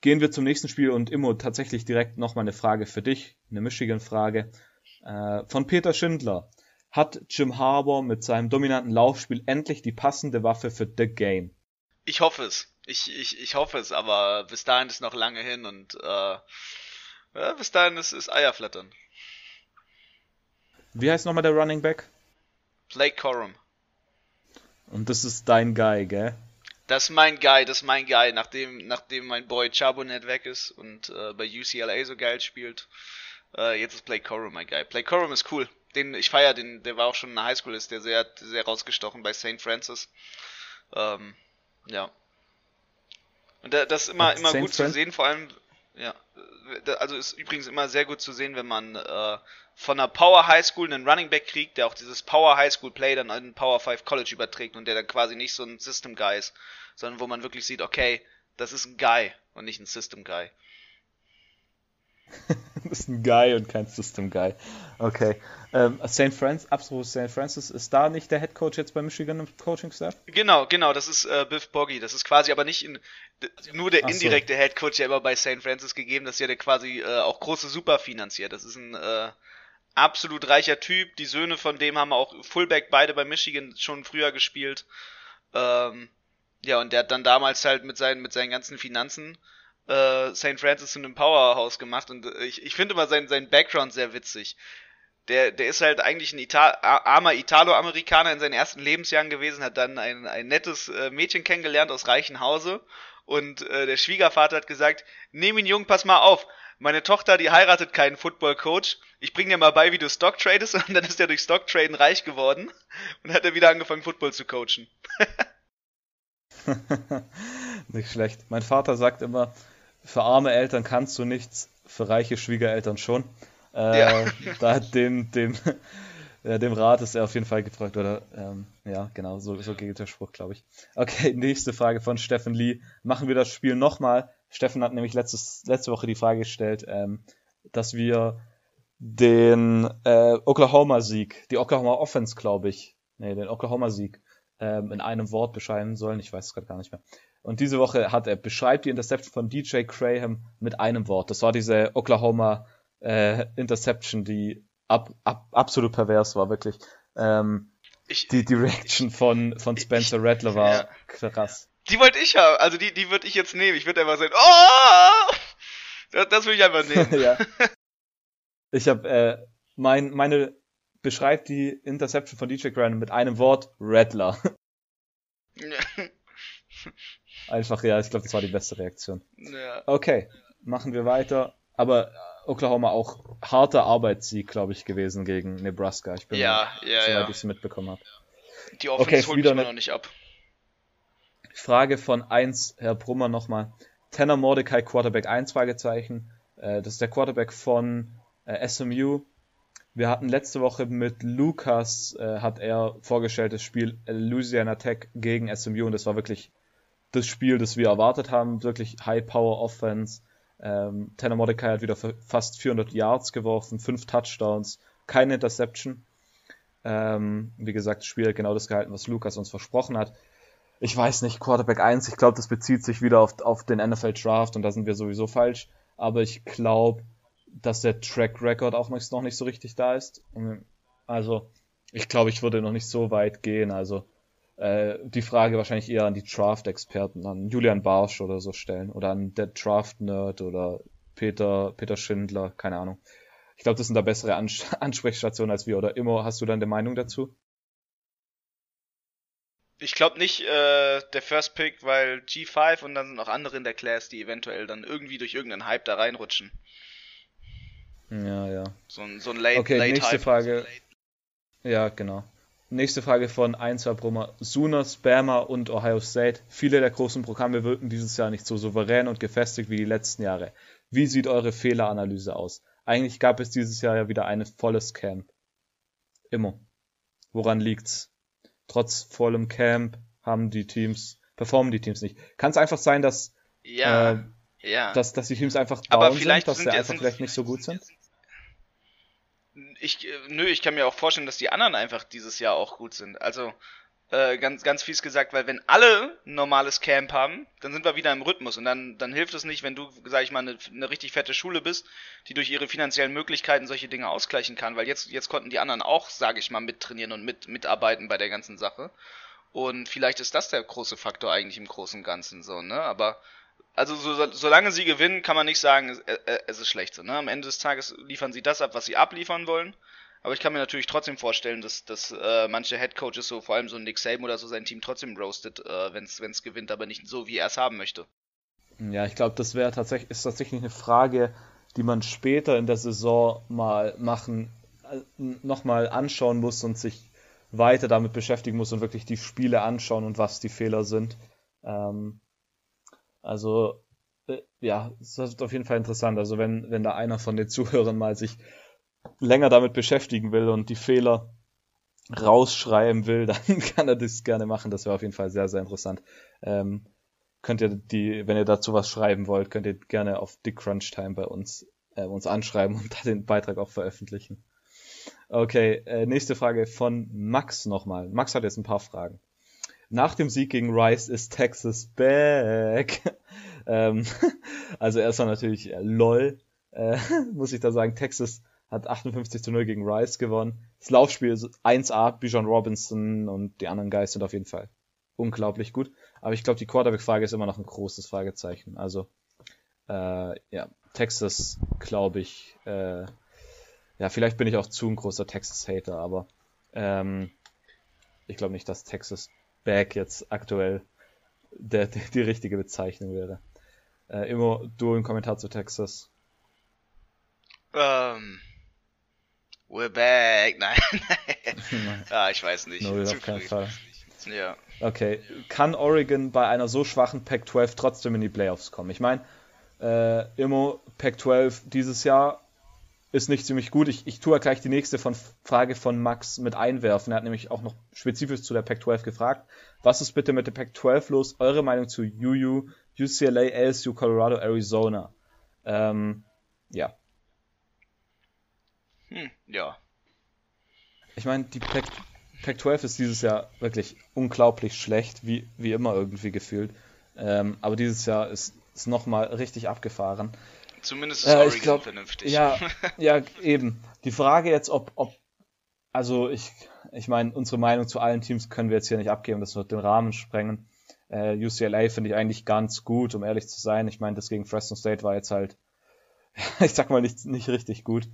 gehen wir zum nächsten Spiel und Immo, tatsächlich direkt nochmal eine Frage für dich, eine Michigan-Frage. Äh, von Peter Schindler. Hat Jim Harbour mit seinem dominanten Laufspiel endlich die passende Waffe für The Game? Ich hoffe es. Ich, ich, ich hoffe es, aber bis dahin ist noch lange hin und äh, ja, bis dahin ist, ist Eierflattern. Wie heißt nochmal der Running Back? Blake Corum. Und das ist dein Guy, gell? Das ist mein Guy, das ist mein Guy, nachdem, nachdem mein Boy Charbonnet weg ist und äh, bei UCLA so geil spielt. Äh, jetzt ist Blake Corum mein Guy. Blake Corum ist cool. Den, ich feier den, der war auch schon in der Highschool, ist der sehr, sehr rausgestochen bei St. Francis. Ähm, ja. Und das ist immer, immer gut zu sehen, vor allem, ja, also ist übrigens immer sehr gut zu sehen, wenn man äh, von einer Power High School einen Running Back kriegt, der auch dieses Power High School Play dann in Power 5 College überträgt und der dann quasi nicht so ein System Guy ist, sondern wo man wirklich sieht, okay, das ist ein Guy und nicht ein System Guy. das ist ein Guy und kein System Guy. Okay. Ähm, St. Francis, absolut St. Francis, ist da nicht der Head Coach jetzt bei Michigan im Coaching Staff? Genau, genau, das ist äh, Biff Boggy. Das ist quasi aber nicht in, nur der indirekte so. Head Coach, der immer bei St. Francis gegeben, das ist ja der quasi äh, auch große Super finanziert. Das ist ein äh, absolut reicher Typ. Die Söhne von dem haben auch Fullback beide bei Michigan schon früher gespielt. Ähm, ja, und der hat dann damals halt mit seinen, mit seinen ganzen Finanzen äh, St. Francis zu einem Powerhouse gemacht und äh, ich, ich finde immer seinen, seinen Background sehr witzig. Der, der ist halt eigentlich ein Ital armer Italo-Amerikaner in seinen ersten Lebensjahren gewesen, hat dann ein, ein nettes äh, Mädchen kennengelernt aus reichen Hause und äh, der Schwiegervater hat gesagt, nehm ihn jung, pass mal auf, meine Tochter, die heiratet keinen Football-Coach, ich bring dir mal bei, wie du Stock tradest und dann ist er durch Stock Traden reich geworden und hat er wieder angefangen, Football zu coachen. Nicht schlecht. Mein Vater sagt immer, für arme Eltern kannst du nichts, für reiche Schwiegereltern schon. Äh, ja. Da hat dem, dem, ja, dem Rat ist er auf jeden Fall gefragt, oder? Ähm, ja, genau, so, so geht der Spruch, glaube ich. Okay, nächste Frage von Steffen Lee. Machen wir das Spiel nochmal? Steffen hat nämlich letztes, letzte Woche die Frage gestellt, ähm, dass wir den äh, Oklahoma-Sieg, die Oklahoma Offense, glaube ich, nee, den Oklahoma-Sieg ähm, in einem Wort beschreiben sollen. Ich weiß es gerade gar nicht mehr. Und diese Woche hat er beschreibt die Interception von DJ Graham mit einem Wort. Das war diese Oklahoma äh, Interception, die ab, ab, absolut pervers war, wirklich. Ähm, ich, die, die Reaction von, von Spencer ich, Rattler war ja. krass. Die wollte ich haben, also die, die würde ich jetzt nehmen. Ich würde einfach sagen, oh! Das, das würde ich einfach nehmen. ja. Ich habe äh, mein, meine beschreibt die Interception von DJ Graham mit einem Wort Rattler. Einfach, ja, ich glaube, das war die beste Reaktion. Ja. Okay, machen wir weiter. Aber Oklahoma auch harter Arbeitssieg, glaube ich, gewesen gegen Nebraska. Ich bin ja, mal, ja, soweit ja. ich es mitbekommen habe. Die Offense okay, holt wieder noch nicht ab. Frage von 1, Herr Brummer nochmal. Tanner Mordecai, Quarterback 1, Fragezeichen. Äh, das ist der Quarterback von äh, SMU. Wir hatten letzte Woche mit Lukas, äh, hat er vorgestellt, das Spiel Louisiana Tech gegen SMU und das war wirklich das Spiel, das wir erwartet haben. Wirklich High Power Offense. Ähm, Tanner Mordecai hat wieder fast 400 Yards geworfen, fünf Touchdowns, keine Interception. Ähm, wie gesagt, das Spiel hat genau das gehalten, was Lukas uns versprochen hat. Ich weiß nicht, Quarterback 1, ich glaube, das bezieht sich wieder auf, auf den NFL Draft und da sind wir sowieso falsch. Aber ich glaube, dass der Track Record auch noch nicht so richtig da ist. Also, ich glaube, ich würde noch nicht so weit gehen. Also, äh, die Frage wahrscheinlich eher an die Draft-Experten, an Julian Barsch oder so stellen oder an der Draft-Nerd oder Peter, Peter Schindler, keine Ahnung. Ich glaube, das sind da bessere Ans Ansprechstationen als wir. Oder immer hast du dann eine Meinung dazu? Ich glaube nicht äh, der First Pick, weil G5 und dann sind noch andere in der Class, die eventuell dann irgendwie durch irgendeinen Hype da reinrutschen. Ja, ja. So ein, so ein Late, okay, late nächste Hype. Frage. Ja, genau. Nächste Frage von 1 Brummer. Sooners, Bama und Ohio State. Viele der großen Programme wirken dieses Jahr nicht so souverän und gefestigt wie die letzten Jahre. Wie sieht eure Fehleranalyse aus? Eigentlich gab es dieses Jahr ja wieder ein volles Camp. Immer. Woran liegt's? Trotz vollem Camp haben die Teams, performen die Teams nicht. Kann es einfach sein, dass, Ja, äh, ja. dass, dass die Teams einfach down sind, dass sie einfach vielleicht nicht so gut sind? Ich, äh, nö, ich kann mir auch vorstellen, dass die anderen einfach dieses Jahr auch gut sind. Also, äh, ganz, ganz fies gesagt, weil wenn alle ein normales Camp haben, dann sind wir wieder im Rhythmus und dann, dann hilft es nicht, wenn du, sag ich mal, eine, eine richtig fette Schule bist, die durch ihre finanziellen Möglichkeiten solche Dinge ausgleichen kann, weil jetzt, jetzt konnten die anderen auch, sage ich mal, mittrainieren und mit, mitarbeiten bei der ganzen Sache. Und vielleicht ist das der große Faktor eigentlich im Großen und Ganzen so, ne? Aber also so, so- solange sie gewinnen, kann man nicht sagen, es, äh, äh, ist schlecht. Ne? Am Ende des Tages liefern sie das ab, was sie abliefern wollen. Aber ich kann mir natürlich trotzdem vorstellen, dass, dass äh, manche Headcoaches, so vor allem so ein Nick Saban oder so, sein Team trotzdem roastet, äh, wenn es gewinnt, aber nicht so, wie er es haben möchte. Ja, ich glaube, das wäre tatsächlich, ist tatsächlich eine Frage, die man später in der Saison mal machen, äh, nochmal anschauen muss und sich weiter damit beschäftigen muss und wirklich die Spiele anschauen und was die Fehler sind. Ähm, also, äh, ja, das ist auf jeden Fall interessant. Also, wenn, wenn da einer von den Zuhörern mal sich länger damit beschäftigen will und die Fehler rausschreiben will, dann kann er das gerne machen. Das wäre auf jeden Fall sehr, sehr interessant. Ähm, könnt ihr die, wenn ihr dazu was schreiben wollt, könnt ihr gerne auf Dick Crunch Time bei uns, äh, uns anschreiben und da den Beitrag auch veröffentlichen. Okay, äh, nächste Frage von Max nochmal. Max hat jetzt ein paar Fragen. Nach dem Sieg gegen Rice ist Texas back. ähm, also erstmal natürlich äh, lol, äh, muss ich da sagen. Texas hat 58 zu 0 gegen Rice gewonnen. Das Laufspiel ist 1A, Bijan Robinson und die anderen Guys sind auf jeden Fall unglaublich gut. Aber ich glaube, die Quarterback-Frage ist immer noch ein großes Fragezeichen. Also, äh, ja, Texas, glaube ich, äh, ja, vielleicht bin ich auch zu ein großer Texas-Hater, aber ähm, ich glaube nicht, dass Texas Back jetzt aktuell der, die, die richtige Bezeichnung wäre. Äh, immer du einen Kommentar zu Texas. Ähm, we're back. Nein. ah, ich weiß nicht. Zu auf keinen. Fall. Ja. Okay, kann Oregon bei einer so schwachen Pac-12 trotzdem in die Playoffs kommen? Ich meine, äh, Immo, Pac-12 dieses Jahr ist nicht ziemlich gut. Ich, ich tue ja gleich die nächste von Frage von Max mit einwerfen. Er hat nämlich auch noch spezifisch zu der Pac-12 gefragt. Was ist bitte mit der Pac-12 los? Eure Meinung zu UU, UCLA, LSU, Colorado, Arizona? Ähm, ja. Hm, ja. Ich meine, die Pac- Pac-12 ist dieses Jahr wirklich unglaublich schlecht, wie, wie immer irgendwie gefühlt. Ähm, aber dieses Jahr ist es nochmal richtig abgefahren. Zumindest ist Äh, Oregon glaub, vernünftig. Ja, ja, eben. Die Frage jetzt, ob, ob, also ich, ich meine, unsere Meinung zu allen Teams können wir jetzt hier nicht abgeben, das wird den Rahmen sprengen. Äh, UCLA finde ich eigentlich ganz gut, um ehrlich zu sein. Ich meine, das gegen Fresno State war jetzt halt, ich sag mal, nicht, nicht richtig gut.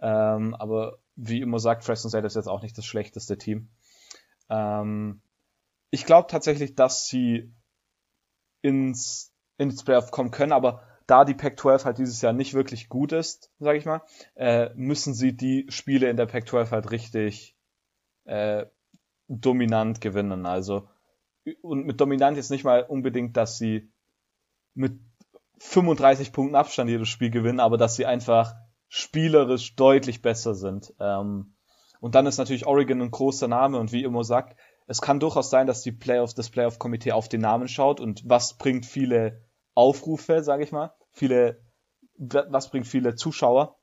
Ähm, aber wie immer sagt, Fresno State ist jetzt auch nicht das schlechteste Team. Ähm, ich glaube tatsächlich, dass sie ins, ins Playoff kommen können, aber da die Pac-12 halt dieses Jahr nicht wirklich gut ist, sage ich mal, äh, müssen sie die Spiele in der Pac-12 halt richtig äh, dominant gewinnen. Also und mit dominant jetzt nicht mal unbedingt, dass sie mit 35 Punkten Abstand jedes Spiel gewinnen, aber dass sie einfach spielerisch deutlich besser sind. Ähm, und dann ist natürlich Oregon ein großer Name und wie immer sagt, es kann durchaus sein, dass die Playoffs, das Playoff-Komitee auf den Namen schaut und was bringt viele Aufrufe, sage ich mal, viele, was bringt viele Zuschauer.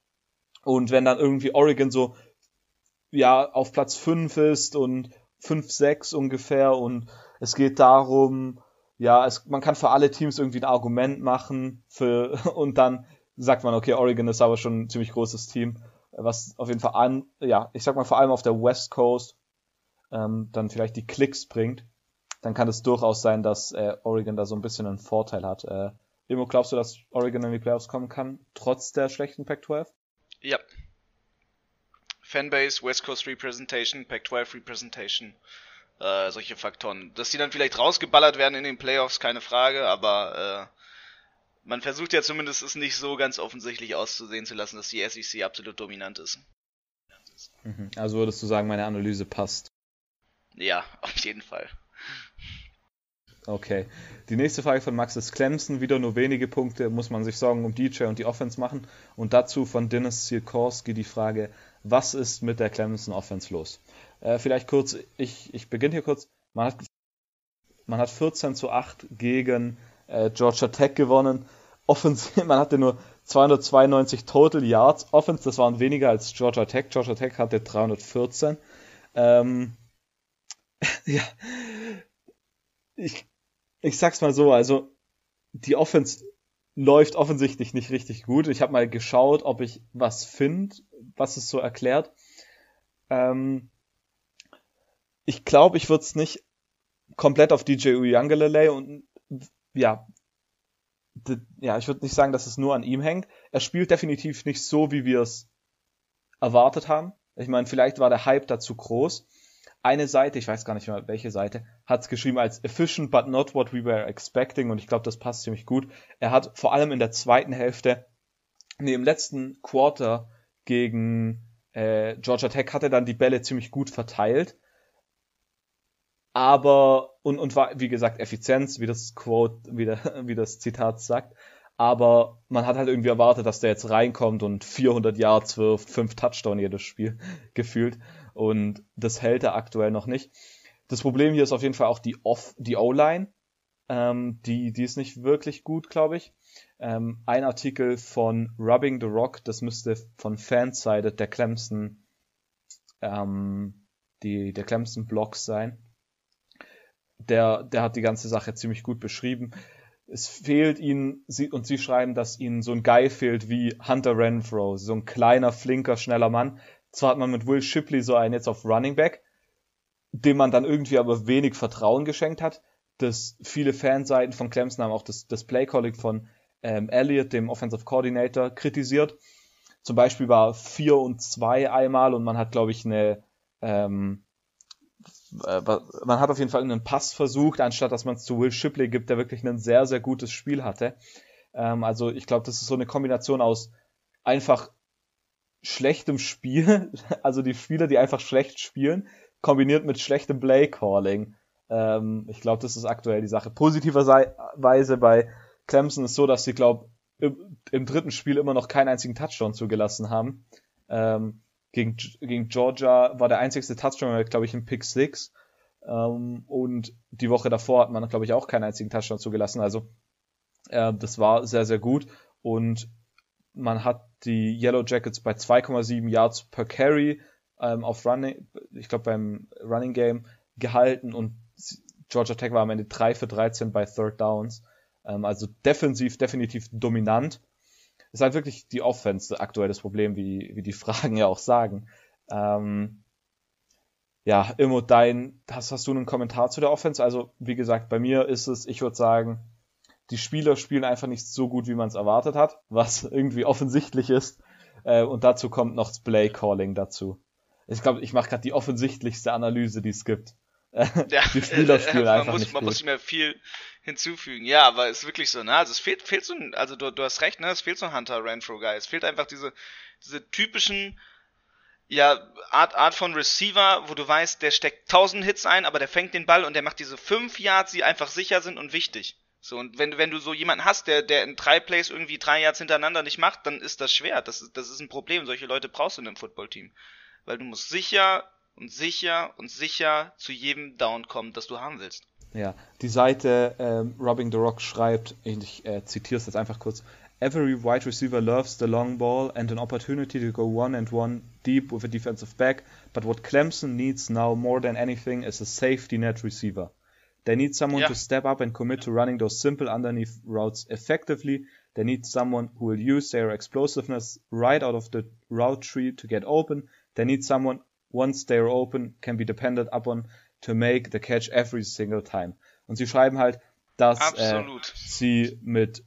Und wenn dann irgendwie Oregon so, ja, auf Platz 5 ist und 5, 6 ungefähr und es geht darum, ja, es, man kann für alle Teams irgendwie ein Argument machen für, und dann sagt man, okay, Oregon ist aber schon ein ziemlich großes Team, was auf jeden Fall an, ja, ich sag mal vor allem auf der West Coast ähm, dann vielleicht die Klicks bringt, dann kann es durchaus sein, dass äh, Oregon da so ein bisschen einen Vorteil hat. Äh, Imo, glaubst du, dass Oregon in die Playoffs kommen kann, trotz der schlechten Pac-12? Ja. Fanbase, West Coast Representation, Pac-12 Representation, äh, solche Faktoren. Dass die dann vielleicht rausgeballert werden in den Playoffs, keine Frage, aber äh, man versucht ja zumindest es nicht so ganz offensichtlich auszusehen zu lassen, dass die SEC absolut dominant ist. Mhm. Also würdest du sagen, meine Analyse passt. Ja, auf jeden Fall. Okay. Die nächste Frage von Max ist Clemson. Wieder nur wenige Punkte. Muss man sich Sorgen um DJ und die Offense machen? Und dazu von Dennis Sikorski die Frage, Was ist mit der Clemson Offense los? Äh, vielleicht kurz, ich, ich beginne hier kurz. Man hat, man hat 14 zu 8 gegen äh, Georgia Tech gewonnen. Offensiv, man hatte nur 292 Total Yards. Offense, das waren weniger als Georgia Tech. Georgia Tech hatte 314. Ähm, ja, ich, ich sag's mal so, also die Offense läuft offensichtlich nicht richtig gut. Ich habe mal geschaut, ob ich was finde, was es so erklärt. Ähm, ich glaube, ich würde es nicht komplett auf DJ Uyangalele und ja, ja, ich würde nicht sagen, dass es nur an ihm hängt. Er spielt definitiv nicht so, wie wir es erwartet haben. Ich meine, vielleicht war der Hype dazu groß. Eine Seite, ich weiß gar nicht mehr welche Seite, hat es geschrieben als efficient but not what we were expecting und ich glaube, das passt ziemlich gut. Er hat vor allem in der zweiten Hälfte, nee, im letzten Quarter gegen äh, Georgia Tech hat er dann die Bälle ziemlich gut verteilt. Aber, und, und war, wie gesagt, Effizienz, wie das Quote, wie, der, wie das Zitat sagt. Aber man hat halt irgendwie erwartet, dass der jetzt reinkommt und 400 Yards wirft, 5 Touchdown jedes Spiel gefühlt. Und das hält er aktuell noch nicht. Das Problem hier ist auf jeden Fall auch die Off, die O-Line. Ähm, die, die ist nicht wirklich gut, glaube ich. Ähm, ein Artikel von Rubbing the Rock, das müsste von Fansided der Clemson, ähm, die, der Clemson Blog sein. Der, der hat die ganze Sache ziemlich gut beschrieben. Es fehlt ihnen, sie, und sie schreiben, dass ihnen so ein Guy fehlt wie Hunter Renfro, so ein kleiner, flinker, schneller Mann, zwar hat man mit Will Shipley so einen jetzt auf Running Back, dem man dann irgendwie aber wenig Vertrauen geschenkt hat. Das viele Fanseiten von Clemson haben auch das, das Play-Calling von ähm, Elliott, dem Offensive Coordinator, kritisiert. Zum Beispiel war 4 und 2 einmal und man hat, glaube ich, eine ähm, äh, man hat auf jeden Fall einen Pass versucht, anstatt dass man es zu Will Shipley gibt, der wirklich ein sehr, sehr gutes Spiel hatte. Ähm, also ich glaube, das ist so eine Kombination aus einfach schlechtem Spiel, also die Spieler, die einfach schlecht spielen, kombiniert mit schlechtem Play Calling. Ähm, ich glaube, das ist aktuell die Sache. Positiverweise bei Clemson ist so, dass sie, glaube im, im, dritten Spiel immer noch keinen einzigen Touchdown zugelassen haben. Ähm, gegen, gegen Georgia war der einzigste Touchdown, glaube ich, ein Pick Six. Ähm, und die Woche davor hat man, glaube ich, auch keinen einzigen Touchdown zugelassen. Also äh, das war sehr, sehr gut. Und man hat die Yellow Jackets bei 2,7 Yards per Carry ähm, auf Running, ich glaube beim Running Game gehalten und Georgia Tech war am Ende 3 für 13 bei Third Downs. Ähm, also defensiv definitiv dominant. Ist halt wirklich die Offense aktuell das Problem, wie, wie die Fragen ja auch sagen. Ähm, ja, Immo, dein, hast, hast du einen Kommentar zu der Offense? Also, wie gesagt, bei mir ist es, ich würde sagen, die Spieler spielen einfach nicht so gut, wie man es erwartet hat, was irgendwie offensichtlich ist. Äh, und dazu kommt noch das Play Calling dazu. Ich glaube, ich mache gerade die offensichtlichste Analyse, die es gibt. ja, die Spieler spielen man einfach muss, nicht Man gut. muss nicht mehr viel hinzufügen. Ja, aber es ist wirklich so, ne? Also es fehlt, fehlt so ein, also du, du hast recht, ne? Es fehlt so ein Hunter Renfro Guy. Es fehlt einfach diese, diese typischen, ja, Art, Art von Receiver, wo du weißt, der steckt tausend Hits ein, aber der fängt den Ball und der macht diese fünf Yards, die einfach sicher sind und wichtig. So, und wenn, wenn du so jemanden hast, der, der in drei Plays irgendwie drei Yards hintereinander nicht macht, dann ist das schwer. Das ist, das ist ein Problem. Solche Leute brauchst du in einem Footballteam. Weil du musst sicher und sicher und sicher zu jedem Down kommen, das du haben willst. Ja, die Seite ähm, Robbing the Rock schreibt, ich äh, zitiere es jetzt einfach kurz, Every wide receiver loves the long ball and an opportunity to go one and one deep with a defensive back, but what Clemson needs now more than anything is a safety net receiver. They need someone yeah. to step up and commit to running those simple underneath routes effectively. They need someone who will use their explosiveness right out of the route tree to get open. They need someone, once they're open, can be depended upon to make the catch every single time. Und sie schreiben halt, dass äh, sie mit,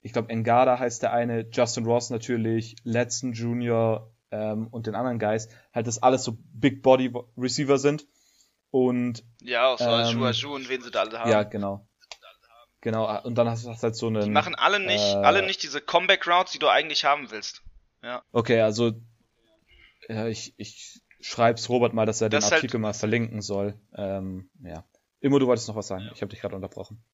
ich glaube, Engada heißt der eine, Justin Ross natürlich, Letzten Junior ähm, und den anderen Guys, halt das alles so Big Body Receiver sind und ja, auch so ähm, Schuaju und wen sie da alle haben. Ja, genau. Genau, und dann hast du halt so einen. Die machen alle nicht, äh, alle nicht diese Comeback Routes, die du eigentlich haben willst. Ja. Okay, also ja, ich, ich schreib's Robert mal, dass er das den Artikel halt, mal verlinken soll. Ähm, ja. Immo, du wolltest noch was sagen. Ja. Ich habe dich gerade unterbrochen.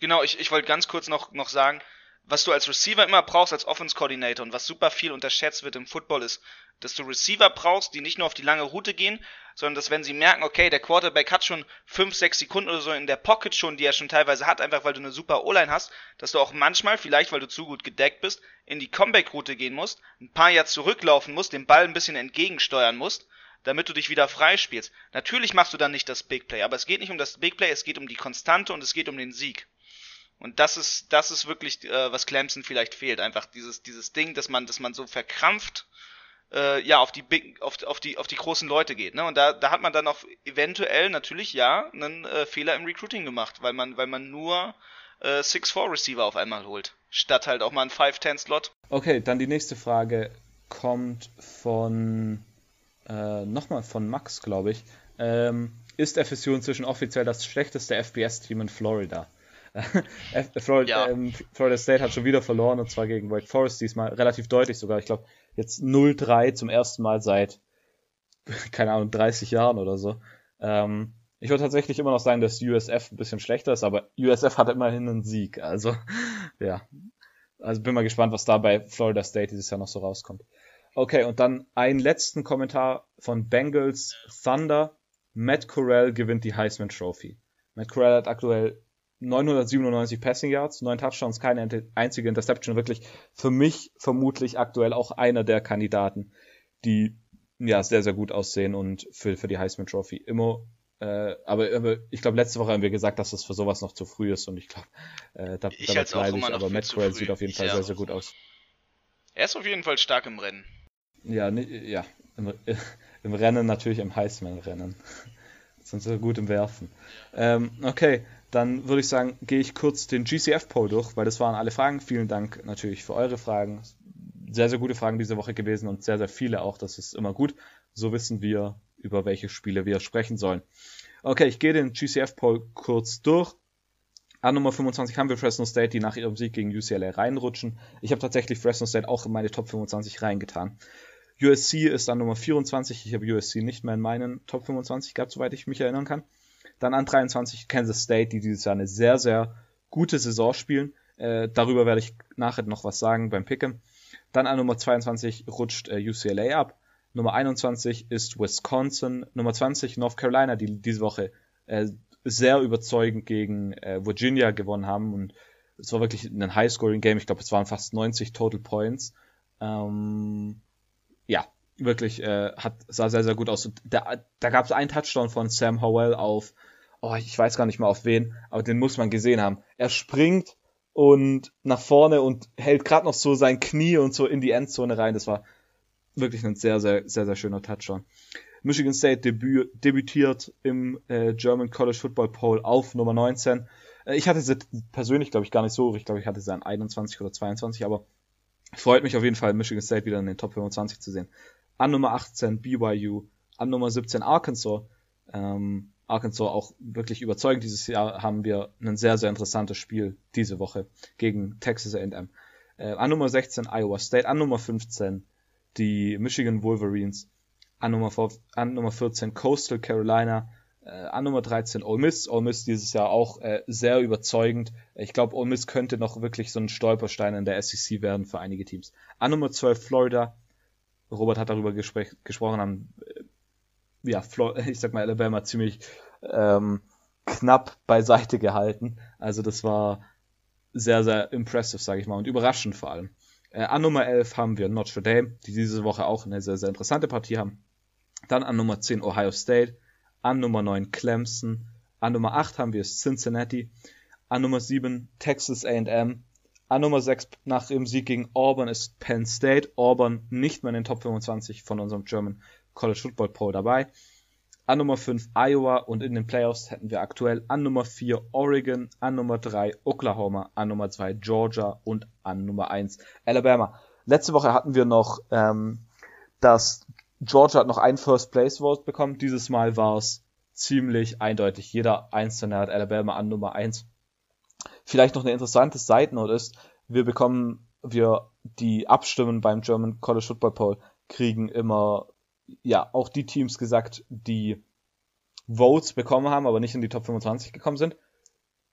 Genau, ich, ich wollte ganz kurz noch, noch sagen, was du als Receiver immer brauchst, als Offense Coordinator und was super viel unterschätzt wird im Football ist, dass du Receiver brauchst, die nicht nur auf die lange Route gehen, sondern dass wenn sie merken, okay, der Quarterback hat schon 5, 6 Sekunden oder so in der Pocket schon, die er schon teilweise hat, einfach weil du eine super O-Line hast, dass du auch manchmal, vielleicht weil du zu gut gedeckt bist, in die Comeback-Route gehen musst, ein paar Jahre zurücklaufen musst, den Ball ein bisschen entgegensteuern musst, damit du dich wieder freispielst. Natürlich machst du dann nicht das Big Play, aber es geht nicht um das Big Play, es geht um die Konstante und es geht um den Sieg. Und das ist, das ist wirklich, äh, was Clemson vielleicht fehlt. Einfach dieses, dieses Ding, dass man, dass man so verkrampft, äh, ja, auf die Big, auf, auf die, auf die großen Leute geht, ne? Und da, da hat man dann auch eventuell natürlich, ja, einen äh, Fehler im Recruiting gemacht, weil man, weil man nur äh, 6-4 Receiver auf einmal holt. Statt halt auch mal einen 5-10 Slot. Okay, dann die nächste Frage kommt von, äh, nochmal von Max, glaube ich. Ähm, ist FSU inzwischen offiziell das schlechteste FBS-Team in Florida? Florida, ja. ähm, Florida, State hat schon wieder verloren und zwar gegen Wake Forest diesmal relativ deutlich sogar. Ich glaube jetzt 0-3 zum ersten Mal seit keine Ahnung 30 Jahren oder so. Ähm, ich würde tatsächlich immer noch sagen, dass USF ein bisschen schlechter ist, aber USF hat immerhin einen Sieg. Also ja, also bin mal gespannt, was da bei Florida State dieses Jahr noch so rauskommt. Okay, und dann einen letzten Kommentar von Bengals Thunder. Matt Corral gewinnt die Heisman Trophy. Matt Corral hat aktuell 997 Passing Yards, 9 Touchdowns, keine einzige Interception. Wirklich für mich vermutlich aktuell auch einer der Kandidaten, die ja sehr, sehr gut aussehen und für, für die Heisman Trophy immer. Äh, aber, aber ich glaube, letzte Woche haben wir gesagt, dass es für sowas noch zu früh ist und ich glaube, äh, da, ich dabei bleibe ich. Aber Matt Corral sieht auf jeden Fall ja. sehr, sehr gut aus. Er ist auf jeden Fall stark im Rennen. Ja, ja, im, im Rennen natürlich im Heisman-Rennen. Sind so gut im Werfen. Ähm, okay, dann würde ich sagen, gehe ich kurz den GCF-Poll durch, weil das waren alle Fragen. Vielen Dank natürlich für eure Fragen. Sehr, sehr gute Fragen diese Woche gewesen und sehr, sehr viele auch. Das ist immer gut. So wissen wir, über welche Spiele wir sprechen sollen. Okay, ich gehe den GCF-Poll kurz durch. An Nummer 25 haben wir Fresno State, die nach ihrem Sieg gegen UCLA reinrutschen. Ich habe tatsächlich Fresno State auch in meine Top 25 reingetan. USC ist an Nummer 24. Ich habe USC nicht mehr in meinen Top 25 gehabt, soweit ich mich erinnern kann. Dann an 23 Kansas State, die dieses Jahr eine sehr, sehr gute Saison spielen. Äh, darüber werde ich nachher noch was sagen beim Picken. Dann an Nummer 22 rutscht äh, UCLA ab. Nummer 21 ist Wisconsin. Nummer 20 North Carolina, die diese Woche äh, sehr überzeugend gegen äh, Virginia gewonnen haben. Und es war wirklich ein High-Scoring-Game. Ich glaube, es waren fast 90 Total Points. Ähm, ja, wirklich äh, hat sah sehr sehr gut aus. Und da, da gab es einen Touchdown von Sam Howell auf, oh ich weiß gar nicht mal auf wen, aber den muss man gesehen haben. Er springt und nach vorne und hält gerade noch so sein Knie und so in die Endzone rein. Das war wirklich ein sehr sehr sehr sehr schöner Touchdown. Michigan State debü debütiert im äh, German College Football Poll auf Nummer 19. Äh, ich hatte sie persönlich, glaube ich, gar nicht so. Ich glaube, ich hatte sie an 21 oder 22, aber freut mich auf jeden Fall, Michigan State wieder in den Top 25 zu sehen an Nummer 18 BYU, an Nummer 17 Arkansas. Ähm, Arkansas auch wirklich überzeugend. Dieses Jahr haben wir ein sehr, sehr interessantes Spiel diese Woche gegen Texas A&M. Äh, an Nummer 16 Iowa State, an Nummer 15 die Michigan Wolverines, an Nummer, an Nummer 14 Coastal Carolina, äh, an Nummer 13 Ole Miss. Ole Miss dieses Jahr auch äh, sehr überzeugend. Ich glaube, Ole Miss könnte noch wirklich so ein Stolperstein in der SEC werden für einige Teams. An Nummer 12 Florida, Robert hat darüber gesprochen, haben, äh, ja, ich sag mal, Alabama ziemlich ähm, knapp beiseite gehalten. Also das war sehr, sehr impressive, sage ich mal, und überraschend vor allem. Äh, an Nummer 11 haben wir Notre Dame, die diese Woche auch eine sehr, sehr interessante Partie haben. Dann an Nummer 10 Ohio State, an Nummer 9 Clemson, an Nummer 8 haben wir Cincinnati, an Nummer 7 Texas A&M, an Nummer 6 nach dem Sieg gegen Auburn ist Penn State. Auburn nicht mehr in den Top 25 von unserem German College Football Poll dabei. An Nummer 5 Iowa und in den Playoffs hätten wir aktuell an Nummer 4 Oregon, an Nummer 3 Oklahoma, an Nummer 2 Georgia und an Nummer 1 Alabama. Letzte Woche hatten wir noch, ähm, dass Georgia hat noch ein First Place Vote bekommen. Dieses Mal war es ziemlich eindeutig. Jeder Einzelne hat Alabama an Nummer 1 Vielleicht noch eine interessante Seitennote ist, wir bekommen, wir die Abstimmen beim German College Football Poll kriegen immer, ja, auch die Teams gesagt, die Votes bekommen haben, aber nicht in die Top 25 gekommen sind.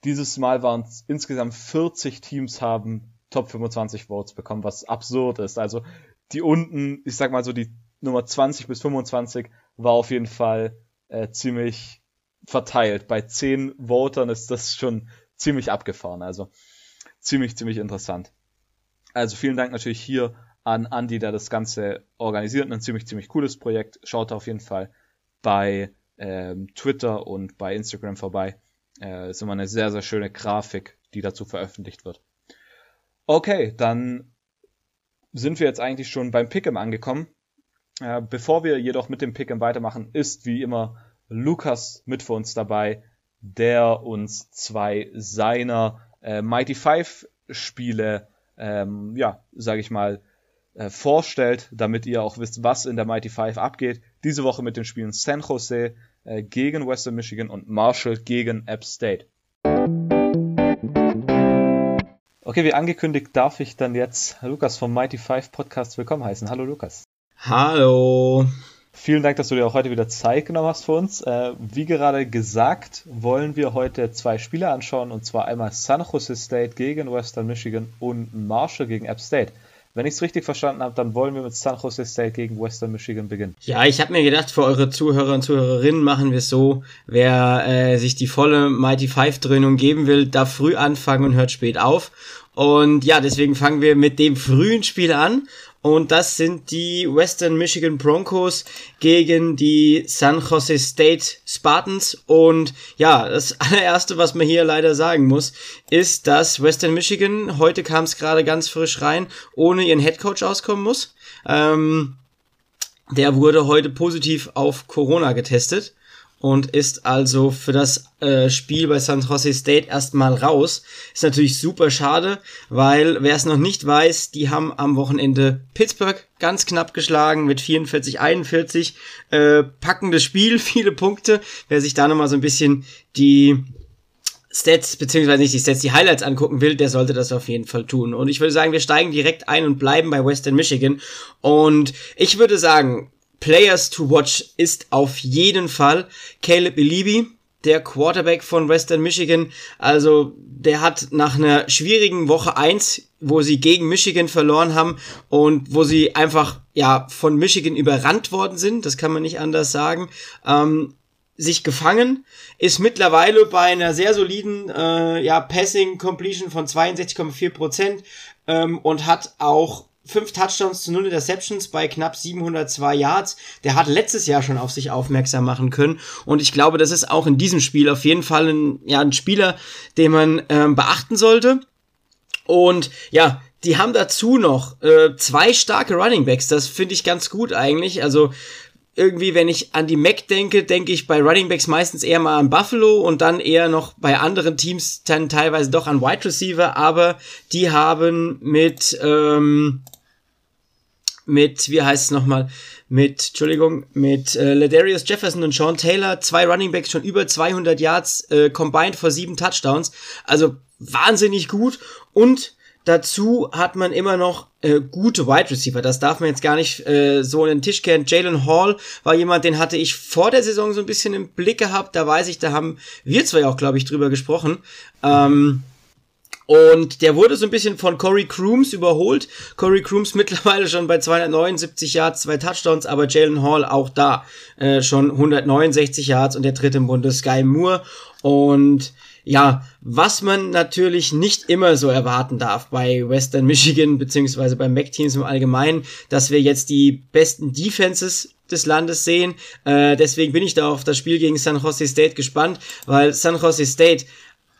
Dieses Mal waren es insgesamt 40 Teams haben Top 25 Votes bekommen, was absurd ist. Also die unten, ich sag mal so die Nummer 20 bis 25 war auf jeden Fall äh, ziemlich verteilt. Bei 10 Votern ist das schon ziemlich abgefahren. Also ziemlich, ziemlich interessant. Also vielen Dank natürlich hier an Andy, der das Ganze organisiert. Ein ziemlich, ziemlich cooles Projekt. Schaut auf jeden Fall bei ähm, Twitter und bei Instagram vorbei. Äh, ist immer eine sehr, sehr schöne Grafik, die dazu veröffentlicht wird. Okay, dann sind wir jetzt eigentlich schon beim Pick'em angekommen. Äh, bevor wir jedoch mit dem Pick'em weitermachen, ist wie immer Lukas mit für uns dabei, der uns zwei seiner äh, Mighty Five Spiele, ähm, ja, sage ich mal, äh, vorstellt, damit ihr auch wisst, was in der Mighty Five abgeht. Diese Woche mit den Spielen San Jose äh, gegen Western Michigan und Marshall gegen App State. Okay, wie angekündigt, darf ich dann jetzt Lukas vom Mighty Five Podcast willkommen heißen. Hallo Lukas. Hallo. Vielen Dank, dass du dir auch heute wieder Zeit genommen hast für uns. Äh, wie gerade gesagt, wollen wir heute zwei Spiele anschauen, und zwar einmal San Jose State gegen Western Michigan und Marshall gegen App State. Wenn ich es richtig verstanden habe, dann wollen wir mit San Jose State gegen Western Michigan beginnen. Ja, ich habe mir gedacht, für eure Zuhörer und Zuhörerinnen machen wir es so, wer äh, sich die volle Mighty Five Dröhnung geben will, darf früh anfangen und hört spät auf. Und ja, deswegen fangen wir mit dem frühen Spiel an. Und das sind die Western Michigan Broncos gegen die San Jose State Spartans. Und ja, das allererste, was man hier leider sagen muss, ist, dass Western Michigan, heute kam es gerade ganz frisch rein, ohne ihren Headcoach auskommen muss. Ähm, der wurde heute positiv auf Corona getestet und ist also für das äh, Spiel bei San Jose State erstmal raus. Ist natürlich super schade, weil wer es noch nicht weiß, die haben am Wochenende Pittsburgh ganz knapp geschlagen mit 44-41. Äh, packendes Spiel, viele Punkte. Wer sich da nochmal so ein bisschen die Stats, beziehungsweise nicht die Stats, die Highlights angucken will, der sollte das auf jeden Fall tun. Und ich würde sagen, wir steigen direkt ein und bleiben bei Western Michigan. Und ich würde sagen, Players to watch ist auf jeden Fall Caleb Elibi, der Quarterback von Western Michigan. Also der hat nach einer schwierigen Woche eins, wo sie gegen Michigan verloren haben und wo sie einfach ja von Michigan überrannt worden sind, das kann man nicht anders sagen, ähm, sich gefangen, ist mittlerweile bei einer sehr soliden äh, ja, Passing Completion von 62,4 Prozent ähm, und hat auch fünf Touchdowns zu null Interceptions bei knapp 702 Yards. Der hat letztes Jahr schon auf sich aufmerksam machen können. Und ich glaube, das ist auch in diesem Spiel auf jeden Fall ein, ja, ein Spieler, den man ähm, beachten sollte. Und ja, die haben dazu noch äh, zwei starke Running Backs. Das finde ich ganz gut eigentlich. Also irgendwie, wenn ich an die Mac denke, denke ich bei Running Backs meistens eher mal an Buffalo und dann eher noch bei anderen Teams dann teilweise doch an Wide Receiver, aber die haben mit ähm, mit, wie heißt es nochmal, mit, Entschuldigung, mit äh, Ladarius Jefferson und Sean Taylor, zwei Running Backs schon über 200 Yards äh, combined vor sieben Touchdowns. Also wahnsinnig gut und dazu hat man immer noch äh, gute Wide Receiver. Das darf man jetzt gar nicht äh, so in den Tisch kennen. Jalen Hall war jemand, den hatte ich vor der Saison so ein bisschen im Blick gehabt. Da weiß ich, da haben wir zwei auch, glaube ich, drüber gesprochen. Ähm, und der wurde so ein bisschen von Corey Crooms überholt. Corey Crooms mittlerweile schon bei 279 Yards, zwei Touchdowns, aber Jalen Hall auch da äh, schon 169 Yards und der dritte im Bunde Sky Moore. Und ja, was man natürlich nicht immer so erwarten darf bei Western Michigan beziehungsweise bei Mac-Teams im Allgemeinen, dass wir jetzt die besten Defenses des Landes sehen. Äh, deswegen bin ich da auf das Spiel gegen San Jose State gespannt, weil San Jose State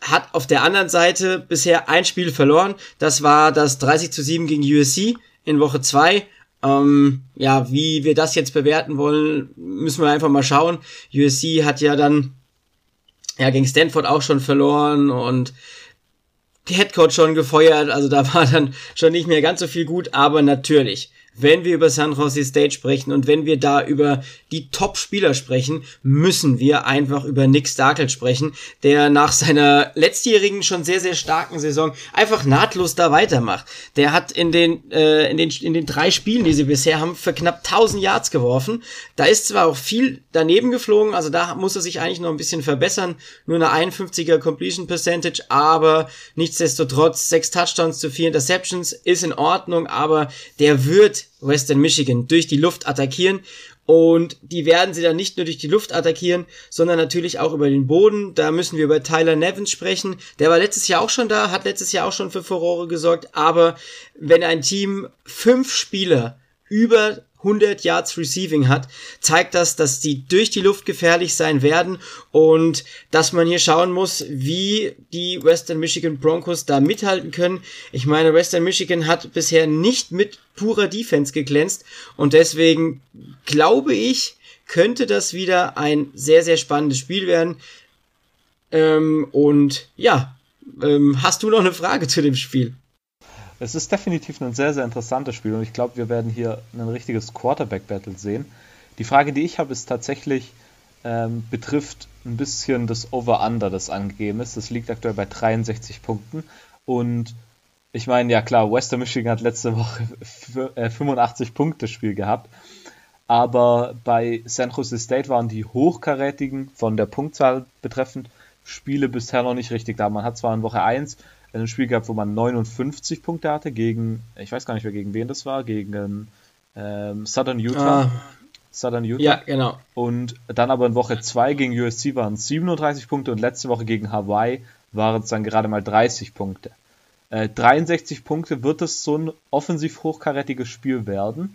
hat auf der anderen Seite bisher ein Spiel verloren. Das war das 30 zu 7 gegen USC in Woche 2. Ähm, ja, wie wir das jetzt bewerten wollen, müssen wir einfach mal schauen. USC hat ja dann ja gegen Stanford auch schon verloren und Headcoach schon gefeuert, also da war dann schon nicht mehr ganz so viel gut, aber natürlich wenn wir über San Jose State sprechen und wenn wir da über die Top-Spieler sprechen, müssen wir einfach über Nick Starkel sprechen, der nach seiner letztjährigen schon sehr, sehr starken Saison einfach nahtlos da weitermacht. Der hat in den, äh, in den, in den drei Spielen, die sie bisher haben, für knapp 1000 Yards geworfen. Da ist zwar auch viel daneben geflogen, also da muss er sich eigentlich noch ein bisschen verbessern. Nur eine 51er Completion Percentage, aber nichtsdestotrotz sechs Touchdowns zu vier Interceptions ist in Ordnung, aber der wird Western Michigan durch die Luft attackieren und die werden sie dann nicht nur durch die Luft attackieren, sondern natürlich auch über den Boden. Da müssen wir über Tyler Nevins sprechen. Der war letztes Jahr auch schon da, hat letztes Jahr auch schon für Furore gesorgt. Aber wenn ein Team fünf Spieler über 100 Yards Receiving hat, zeigt das, dass die durch die Luft gefährlich sein werden und dass man hier schauen muss, wie die Western Michigan Broncos da mithalten können. Ich meine, Western Michigan hat bisher nicht mit purer Defense geglänzt und deswegen glaube ich, könnte das wieder ein sehr, sehr spannendes Spiel werden. Ähm, und ja, ähm, hast du noch eine Frage zu dem Spiel? Es ist definitiv ein sehr, sehr interessantes Spiel und ich glaube, wir werden hier ein richtiges Quarterback-Battle sehen. Die Frage, die ich habe, ist tatsächlich, ähm, betrifft ein bisschen das Over-Under, das angegeben ist. Das liegt aktuell bei 63 Punkten und ich meine, ja klar, Western Michigan hat letzte Woche 85 äh, Punkte Spiel gehabt, aber bei San Jose State waren die hochkarätigen von der Punktzahl betreffend Spiele bisher noch nicht richtig da. Man hat zwar in Woche 1 ein Spiel gehabt, wo man 59 Punkte hatte gegen, ich weiß gar nicht mehr gegen wen das war, gegen ähm, Southern Utah. Ah. Southern Utah. Ja, genau. Und dann aber in Woche 2 gegen USC waren es 37 Punkte und letzte Woche gegen Hawaii waren es dann gerade mal 30 Punkte. Äh, 63 Punkte, wird es so ein offensiv hochkarätiges Spiel werden?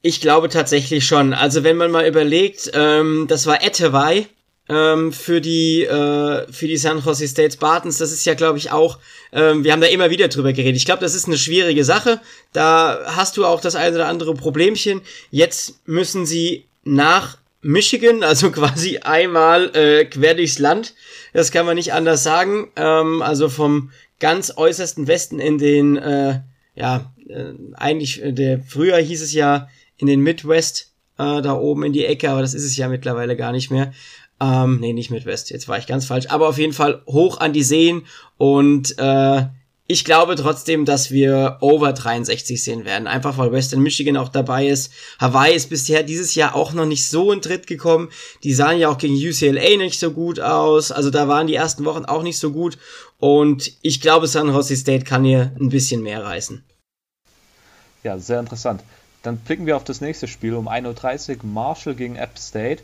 Ich glaube tatsächlich schon. Also wenn man mal überlegt, ähm, das war Etewei, ähm, für die äh, für die San Jose State Spartans. Das ist ja, glaube ich, auch. Ähm, wir haben da immer wieder drüber geredet. Ich glaube, das ist eine schwierige Sache. Da hast du auch das eine oder andere Problemchen. Jetzt müssen sie nach Michigan, also quasi einmal äh, quer durchs Land. Das kann man nicht anders sagen. Ähm, also vom ganz äußersten Westen in den, äh, ja, äh, eigentlich, äh, der früher hieß es ja in den Midwest, äh, da oben in die Ecke, aber das ist es ja mittlerweile gar nicht mehr. Ähm, nee, nicht Midwest, jetzt war ich ganz falsch. Aber auf jeden Fall hoch an die Seen und äh, ich glaube trotzdem, dass wir over 63 sehen werden. Einfach weil Western Michigan auch dabei ist. Hawaii ist bisher dieses Jahr auch noch nicht so in Tritt gekommen. Die sahen ja auch gegen UCLA nicht so gut aus. Also da waren die ersten Wochen auch nicht so gut. Und ich glaube, San Jose State kann hier ein bisschen mehr reißen. Ja, sehr interessant. Dann blicken wir auf das nächste Spiel um 1.30 Uhr. Marshall gegen App State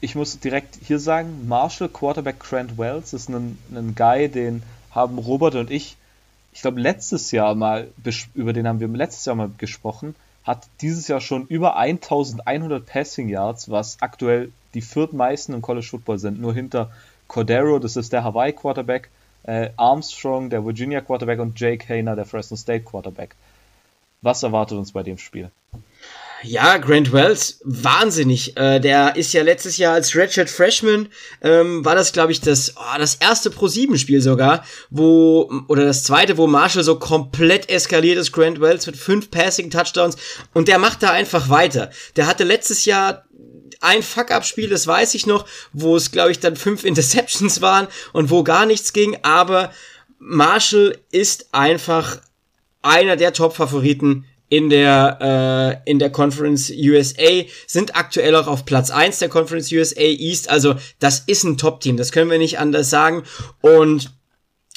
ich muss direkt hier sagen, Marshall Quarterback Grant Wells ist ein, ein Guy, den haben Robert und ich, ich glaube letztes Jahr mal, über den haben wir letztes Jahr mal gesprochen, hat dieses Jahr schon über 1100 Passing Yards, was aktuell die viertmeisten im College Football sind, nur hinter Cordero, das ist der Hawaii Quarterback, äh, Armstrong, der Virginia Quarterback und Jake Hayner, der Fresno State Quarterback. Was erwartet uns bei dem Spiel? Ja, Grant Wells, wahnsinnig. Äh, der ist ja letztes Jahr als Redshirt Freshman, ähm, war das, glaube ich, das, oh, das erste Pro-7-Spiel sogar, wo, oder das zweite, wo Marshall so komplett eskaliert ist, Grant Wells mit fünf Passing-Touchdowns und der macht da einfach weiter. Der hatte letztes Jahr ein Fuck-Up-Spiel, das weiß ich noch, wo es, glaube ich, dann fünf Interceptions waren und wo gar nichts ging, aber Marshall ist einfach einer der Top-Favoriten in der, äh, in der Conference USA, sind aktuell auch auf Platz eins der Conference USA East. Also das ist ein Top-Team, das können wir nicht anders sagen. Und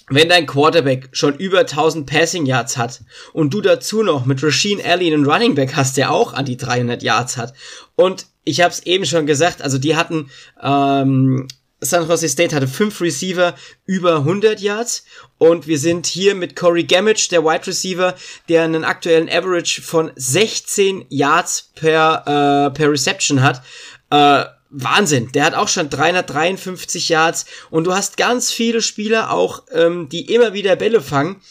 wenn dein Quarterback schon über 1000 Passing Yards hat und du dazu noch mit Rasheen Alley einen Running Back hast, der auch an die 300 Yards hat und ich habe es eben schon gesagt, also die hatten ähm, San Jose State hatte fünf Receiver über 100 Yards und wir sind hier mit Corey Gamage, der Wide Receiver, der einen aktuellen Average von 16 Yards per, äh, per Reception hat. Äh, Wahnsinn, der hat auch schon 353 Yards und du hast ganz viele Spieler auch, ähm, die immer wieder Bälle fangen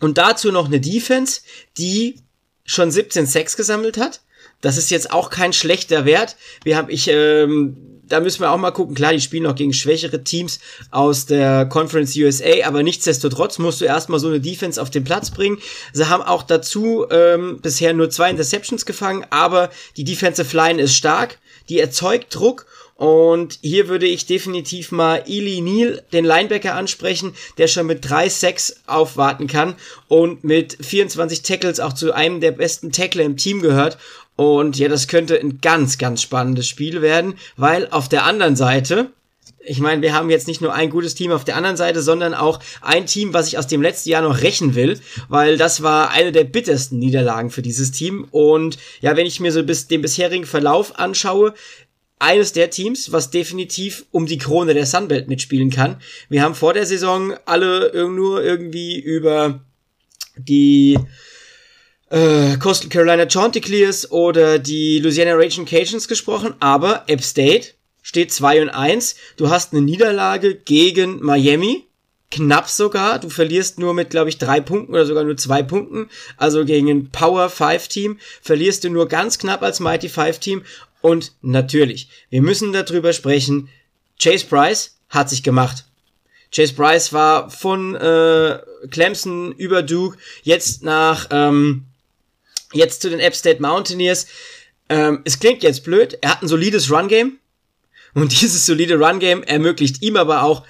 und dazu noch eine Defense, die schon 17 Sacks gesammelt hat. Das ist jetzt auch kein schlechter Wert. Wir haben ich ähm, da müssen wir auch mal gucken. Klar, die spielen noch gegen schwächere Teams aus der Conference USA, aber nichtsdestotrotz musst du erstmal so eine Defense auf den Platz bringen. Sie haben auch dazu ähm, bisher nur zwei Interceptions gefangen, aber die Defensive Line ist stark, die erzeugt Druck und hier würde ich definitiv mal Eli Neal, den Linebacker, ansprechen, der schon mit drei Sacks aufwarten kann und mit 24 Tackles auch zu einem der besten Tackler im Team gehört. Und ja, das könnte ein ganz, ganz spannendes Spiel werden, weil auf der anderen Seite, ich meine, wir haben jetzt nicht nur ein gutes Team auf der anderen Seite, sondern auch ein Team, was ich aus dem letzten Jahr noch rächen will, weil das war eine der bittersten Niederlagen für dieses Team. Und ja, wenn ich mir so bis den bisherigen Verlauf anschaue, eines der Teams, was definitiv um die Krone der Sunbelt mitspielen kann. Wir haben vor der Saison alle nur irgendwie über die äh, Coastal Carolina Chanticleers oder die Louisiana Raging Cajuns gesprochen, aber App State steht 2 und 1. Du hast eine Niederlage gegen Miami, knapp sogar. Du verlierst nur mit, glaube ich, drei Punkten oder sogar nur zwei Punkten. Also gegen ein Power 5 Team verlierst du nur ganz knapp als Mighty 5 Team. Und natürlich, wir müssen darüber sprechen. Chase Price hat sich gemacht. Chase Price war von äh, Clemson über Duke jetzt nach ähm, jetzt zu den App State Mountaineers. Ähm, es klingt jetzt blöd. Er hat ein solides Run Game und dieses solide Run Game ermöglicht ihm aber auch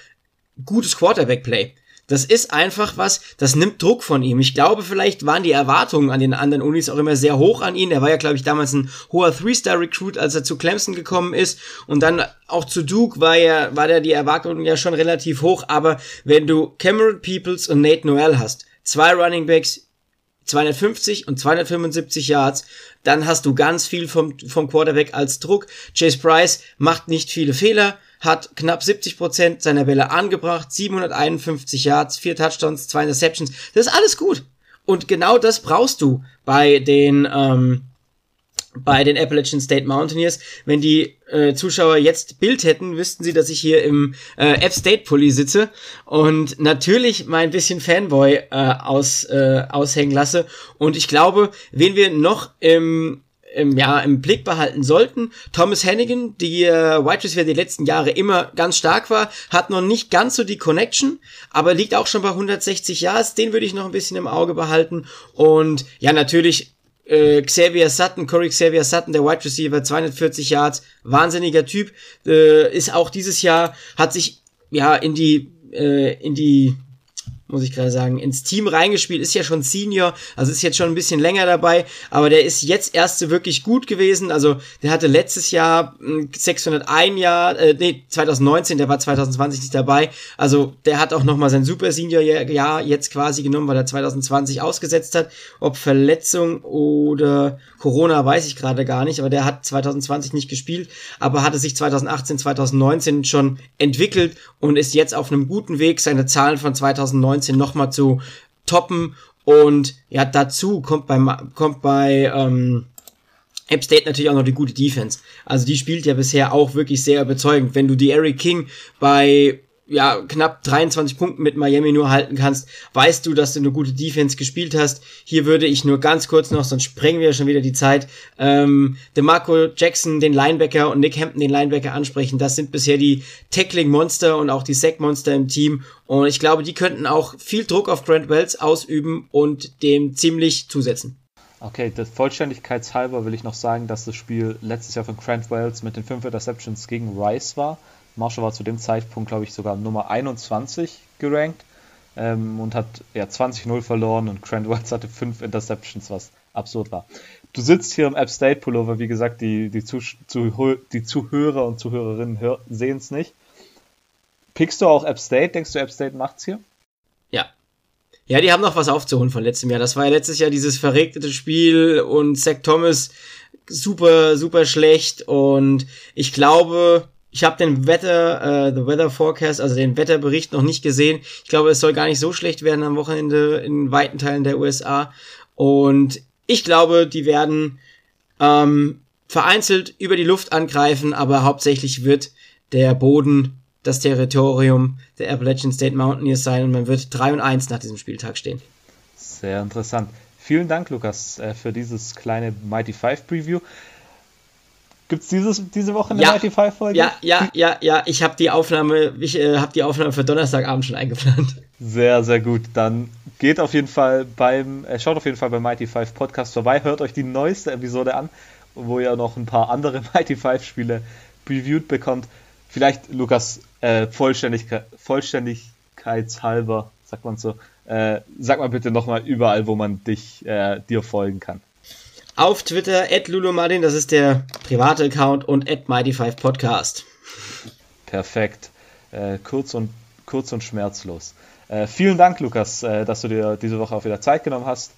gutes Quarterback Play. Das ist einfach was, das nimmt Druck von ihm. Ich glaube, vielleicht waren die Erwartungen an den anderen Unis auch immer sehr hoch an ihn. Er war ja, glaube ich, damals ein hoher Three-Star-Recruit, als er zu Clemson gekommen ist. Und dann auch zu Duke war ja, war da die Erwartungen ja schon relativ hoch. Aber wenn du Cameron Peoples und Nate Noel hast, zwei Running Backs, 250 und 275 Yards, dann hast du ganz viel vom, vom Quarterback als Druck. Chase Price macht nicht viele Fehler, hat knapp 70 Prozent seiner Bälle angebracht, 751 Yards, 4 Touchdowns, 2 Interceptions. Das ist alles gut. Und genau das brauchst du bei den, ähm, bei den Appalachian State Mountaineers. Wenn die äh, Zuschauer jetzt Bild hätten, wüssten sie, dass ich hier im äh, App State Pulli sitze und natürlich mein bisschen Fanboy äh, aus, äh, aushängen lasse. Und ich glaube, wen wir noch im im, ja, im Blick behalten sollten. Thomas Hannigan, die äh, White Receiver die letzten Jahre immer ganz stark war, hat noch nicht ganz so die Connection, aber liegt auch schon bei 160 Yards. Den würde ich noch ein bisschen im Auge behalten. Und ja, natürlich äh, Xavier Sutton, Corey Xavier Sutton, der Wide Receiver, 240 Yards, wahnsinniger Typ, äh, ist auch dieses Jahr, hat sich ja in die äh, in die muss ich gerade sagen, ins Team reingespielt, ist ja schon Senior, also ist jetzt schon ein bisschen länger dabei, aber der ist jetzt erst so wirklich gut gewesen, also der hatte letztes Jahr 601 hm, Jahr, äh, nee, 2019, der war 2020 nicht dabei, also der hat auch nochmal sein Super Senior Jahr jetzt quasi genommen, weil er 2020 ausgesetzt hat, ob Verletzung oder Corona weiß ich gerade gar nicht, aber der hat 2020 nicht gespielt, aber hatte sich 2018, 2019 schon entwickelt und ist jetzt auf einem guten Weg, seine Zahlen von 2019 nochmal zu toppen und ja, dazu kommt bei, kommt bei ähm, App State natürlich auch noch die gute Defense. Also die spielt ja bisher auch wirklich sehr überzeugend. Wenn du die Eric King bei ja, knapp 23 Punkten mit Miami nur halten kannst, weißt du, dass du eine gute Defense gespielt hast. Hier würde ich nur ganz kurz noch, sonst sprengen wir schon wieder die Zeit, ähm, DeMarco Jackson, den Linebacker und Nick Hampton, den Linebacker ansprechen. Das sind bisher die Tackling-Monster und auch die Sack-Monster im Team. Und ich glaube, die könnten auch viel Druck auf Grant Wells ausüben und dem ziemlich zusetzen. Okay, der Vollständigkeitshalber will ich noch sagen, dass das Spiel letztes Jahr von Grant Wells mit den fünf Interceptions gegen Rice war. Marshall war zu dem Zeitpunkt, glaube ich, sogar Nummer 21 gerankt ähm, und hat ja 20-0 verloren und Grant Wells hatte 5 Interceptions, was absurd war. Du sitzt hier im App State Pullover, wie gesagt, die, die, Zuh die Zuhörer und Zuhörerinnen sehen es nicht. Pickst du auch App State? Denkst du, App State macht's hier? Ja. Die haben noch was aufzuholen von letztem Jahr. Das war ja letztes Jahr dieses verregnete Spiel und Zach Thomas super, super schlecht und ich glaube, ich habe den Wetter, äh, the Weather Forecast, also den Wetterbericht noch nicht gesehen. Ich glaube, es soll gar nicht so schlecht werden am Wochenende in weiten Teilen der USA. Und ich glaube, die werden ähm, vereinzelt über die Luft angreifen, aber hauptsächlich wird der Boden das Territorium der Appalachian State Mountaineers sein und man wird 3 und 1 nach diesem Spieltag stehen. Sehr interessant. Vielen Dank, Lukas, äh, für dieses kleine Mighty Five Preview Gibt's dieses, diese Woche eine Ja. Mighty Five Folge? Ja, ja, ja, ja. Ich habe die Aufnahme, ich äh, habe die Aufnahme für Donnerstagabend schon eingeplant. Sehr, sehr gut. Dann geht auf jeden Fall beim, äh, schaut auf jeden Fall beim Mighty Five Podcast vorbei, hört euch die neueste Episode an, wo ihr noch ein paar andere Mighty Five Spiele previewed bekommt. Vielleicht, Lukas, äh, Vollständigkeit, Vollständigkeitshalber, sagt man so, äh, sag mal bitte nochmal überall, wo man dich, äh, dir folgen kann. Auf Twitter, at Lulumadin, das ist der private Account, und at Mighty5Podcast. Perfekt. Äh, kurz, und, kurz und schmerzlos. Äh, vielen Dank, Lukas, dass du dir diese Woche auch wieder Zeit genommen hast.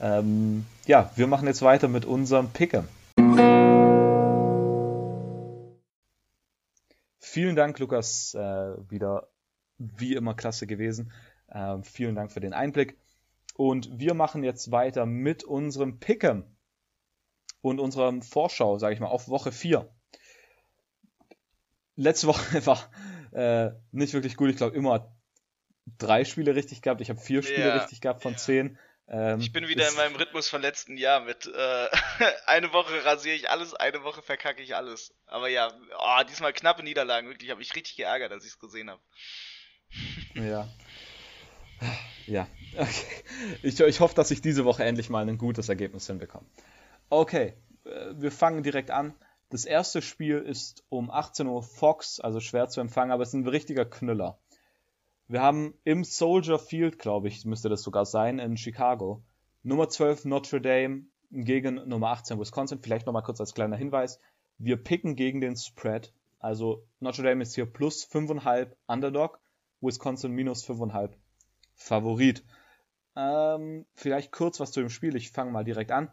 Ähm, ja, wir machen jetzt weiter mit unserem Pick'em. Vielen Dank, Lukas. Äh, wieder wie immer klasse gewesen. Ähm, vielen Dank für den Einblick. Und wir machen jetzt weiter mit unserem Pick'em und unserem Vorschau, sage ich mal, auf Woche 4 letzte Woche war äh, nicht wirklich gut. Ich glaube, immer drei Spiele richtig gehabt. Ich habe vier Spiele Ja, richtig gehabt von ja. zehn. Ähm, Ich bin wieder in meinem Rhythmus von letzten Jahr mit äh, eine Woche rasiere ich alles, eine Woche verkacke ich alles. Aber ja, oh, diesmal knappe Niederlagen, wirklich, habe ich richtig geärgert, als ich es gesehen habe. Ja. Ja, okay. Ich, ich hoffe, dass ich diese Woche endlich mal ein gutes Ergebnis hinbekomme. Okay, äh, wir fangen direkt an. Das erste Spiel ist um 18 Uhr Fox, also schwer zu empfangen, aber es ist ein richtiger Knüller. Wir haben im Soldier Field, glaube ich, müsste das sogar sein, in Chicago, Nummer 12 Notre Dame gegen Nummer 18 Wisconsin. Vielleicht nochmal kurz als kleiner Hinweis. Wir picken gegen den Spread. Also Notre Dame ist hier plus 5,5 Underdog, Wisconsin minus 5,5 Favorit. Ähm, vielleicht kurz was zu dem Spiel. Ich fange mal direkt an.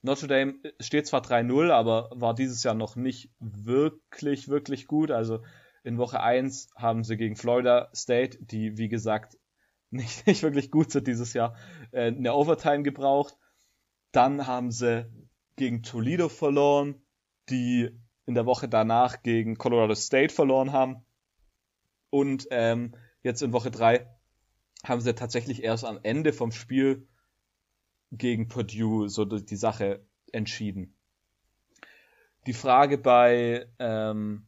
Notre Dame steht zwar 3-0, aber war dieses Jahr noch nicht wirklich, wirklich gut. Also in Woche 1 haben sie gegen Florida State, die wie gesagt nicht, nicht wirklich gut sind dieses Jahr, äh, eine Overtime gebraucht. Dann haben sie gegen Toledo verloren, die in der Woche danach gegen Colorado State verloren haben. Und ähm, jetzt in Woche 3 haben sie tatsächlich erst am Ende vom Spiel gegen Purdue so die Sache entschieden. Die Frage bei, ähm,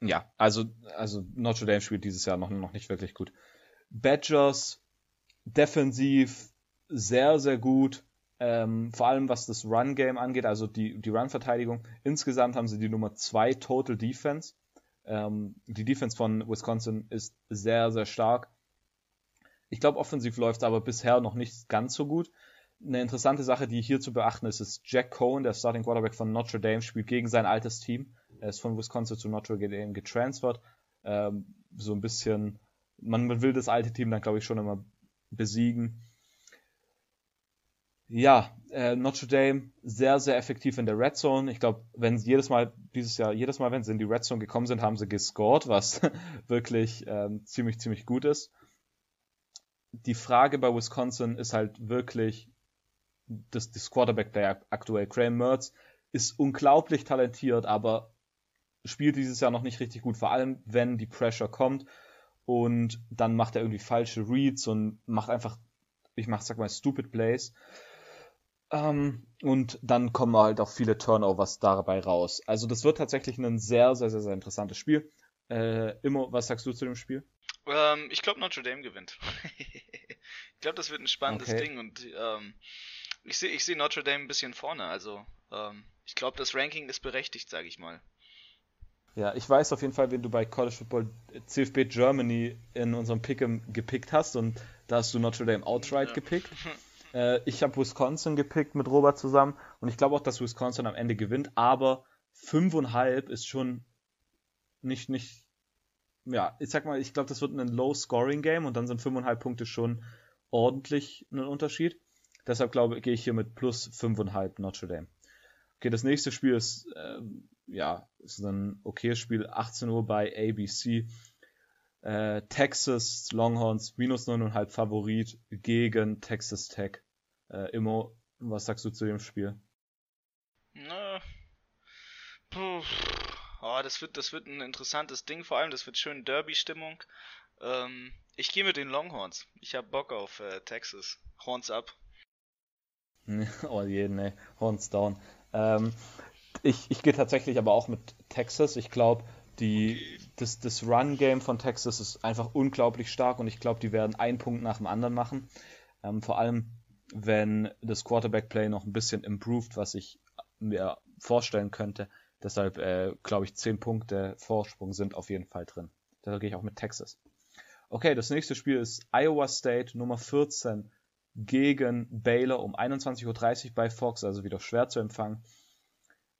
ja, also, also Notre Dame spielt dieses Jahr noch, noch nicht wirklich gut. Badgers defensiv sehr, sehr gut. Ähm, vor allem was das Run-Game angeht, also die, die Run-Verteidigung. Insgesamt haben sie die Nummer 2 Total Defense. Ähm, die Defense von Wisconsin ist sehr, sehr stark. Ich glaube, offensiv läuft aber bisher noch nicht ganz so gut. Eine interessante Sache, die hier zu beachten ist, ist Jack Cohen, der Starting Quarterback von Notre Dame, spielt gegen sein altes Team. Er ist von Wisconsin zu Notre Dame getransfert. Ähm, so ein bisschen, man, will das alte Team dann, glaube ich, schon immer besiegen. Ja, äh, Notre Dame sehr, sehr effektiv in der Red Zone. Ich glaube, wenn sie jedes Mal, dieses Jahr, jedes Mal, wenn sie in die Red Zone gekommen sind, haben sie gescored, was wirklich ähm, ziemlich, ziemlich gut ist. Die Frage bei Wisconsin ist halt wirklich, das, das Quarterback-Play aktuell. Graham Mertz ist unglaublich talentiert, aber spielt dieses Jahr noch nicht richtig gut, vor allem wenn die Pressure kommt und dann macht er irgendwie falsche Reads und macht einfach, ich mach, sag mal, stupid Plays. Ähm, und dann kommen halt auch viele Turnovers dabei raus. Also das wird tatsächlich ein sehr, sehr, sehr, sehr interessantes Spiel. Äh, Immo, was sagst du zu dem Spiel? Ähm, ich glaube, Notre Dame gewinnt. ich glaube, das wird ein spannendes Okay. Ding und ähm, ich sehe ich seh Notre Dame ein bisschen vorne. Also, ähm, ich glaube, das Ranking ist berechtigt, sage ich mal. Ja, ich weiß auf jeden Fall, wen du bei College Football CFB Germany in unserem Pick'em gepickt hast und da hast du Notre Dame outright Ja. gepickt. Äh, ich habe Wisconsin gepickt mit Robert zusammen und ich glaube auch, dass Wisconsin am Ende gewinnt, aber 5,5 ist schon nicht, nicht, ja, ich sag mal, ich glaube, das wird ein Low-Scoring-Game und dann sind 5,5 Punkte schon ordentlich ein Unterschied. Deshalb glaube gehe ich hier mit plus 5,5 Notre Dame. Okay, das nächste Spiel ist, ähm, ja, ist ein okayes Spiel, 18 Uhr bei ABC. Äh, Texas Longhorns minus 9,5 Favorit gegen Texas Tech. Äh, Immo, was sagst du zu dem Spiel? Na, puh, oh, das wird, das wird ein interessantes Ding, vor allem, das wird schön Derby-Stimmung. Ähm, ich gehe mit den Longhorns. Ich habe Bock auf äh, Texas. Horns up. oh je, ne, Horns down. Ähm, Ich, ich gehe tatsächlich aber auch mit Texas. Ich glaube, die, das, das Run-Game von Texas ist einfach unglaublich stark und ich glaube, die werden einen Punkt nach dem anderen machen. Ähm, vor allem, wenn das Quarterback-Play noch ein bisschen improved, was ich mir vorstellen könnte. Deshalb äh, glaube ich, 10 Punkte Vorsprung sind auf jeden Fall drin. Deshalb gehe ich auch mit Texas. Okay, das nächste Spiel ist Iowa State Nummer 14 gegen Baylor um 21.30 Uhr bei Fox, also wieder schwer zu empfangen.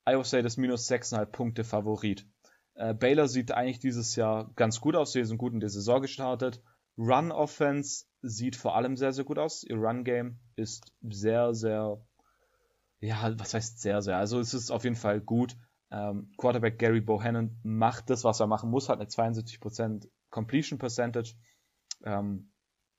Iowa State ist minus 6,5 Punkte Favorit. Äh, Baylor sieht eigentlich dieses Jahr ganz gut aus. Sie sind gut in die Saison gestartet. Run Offense sieht vor allem sehr, sehr gut aus. Ihr Run Game ist sehr, sehr, ja, was heißt sehr, sehr? Also es ist auf jeden Fall gut. Ähm, Quarterback Gary Bohannon macht das, was er machen muss, hat eine 72% Completion Percentage. Ähm,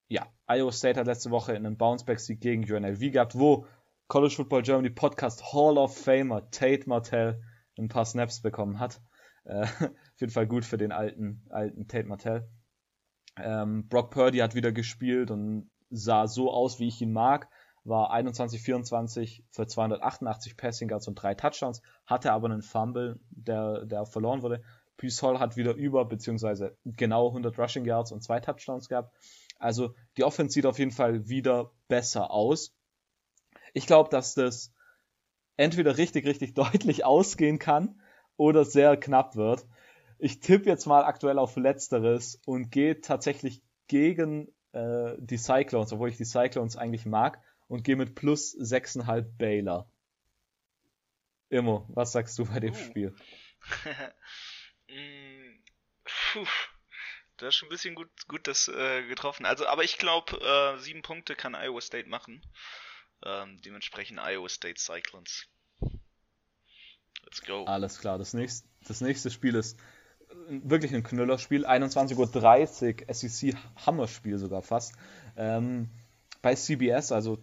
ja, Iowa State hat letzte Woche einen Bounceback-Sieg gegen UNLV gehabt, wo College Football Germany Podcast Hall of Famer Tate Martell ein paar Snaps bekommen hat. Äh, auf jeden Fall gut für den alten, alten Tate Martell. Ähm, Brock Purdy hat wieder gespielt und sah so aus, wie ich ihn mag. War 21-24 für 288 Passing Yards und drei Touchdowns, hatte aber einen Fumble, der, der verloren wurde. Peace Hall hat wieder über, beziehungsweise genau 100 Rushing Yards und zwei Touchdowns gehabt. Also die Offense sieht auf jeden Fall wieder besser aus. Ich glaube, dass das entweder richtig, richtig deutlich ausgehen kann oder sehr knapp wird. Ich tippe jetzt mal aktuell auf Letzteres und gehe tatsächlich gegen äh, die Cyclones, obwohl ich die Cyclones eigentlich mag, und gehe mit plus 6,5 Baylor. Immo, was sagst du bei dem uh. Spiel? Mm, puh. Du hast schon ein bisschen gut, gut das äh, getroffen. Also, aber ich glaube, äh, sieben Punkte kann Iowa State machen. Ähm, dementsprechend Iowa State Cyclones. Let's go. Alles klar. Das nächste, das nächste Spiel ist wirklich ein Knüllerspiel. 21.30 Uhr, SEC Hammerspiel sogar fast. Ähm, bei CBS, also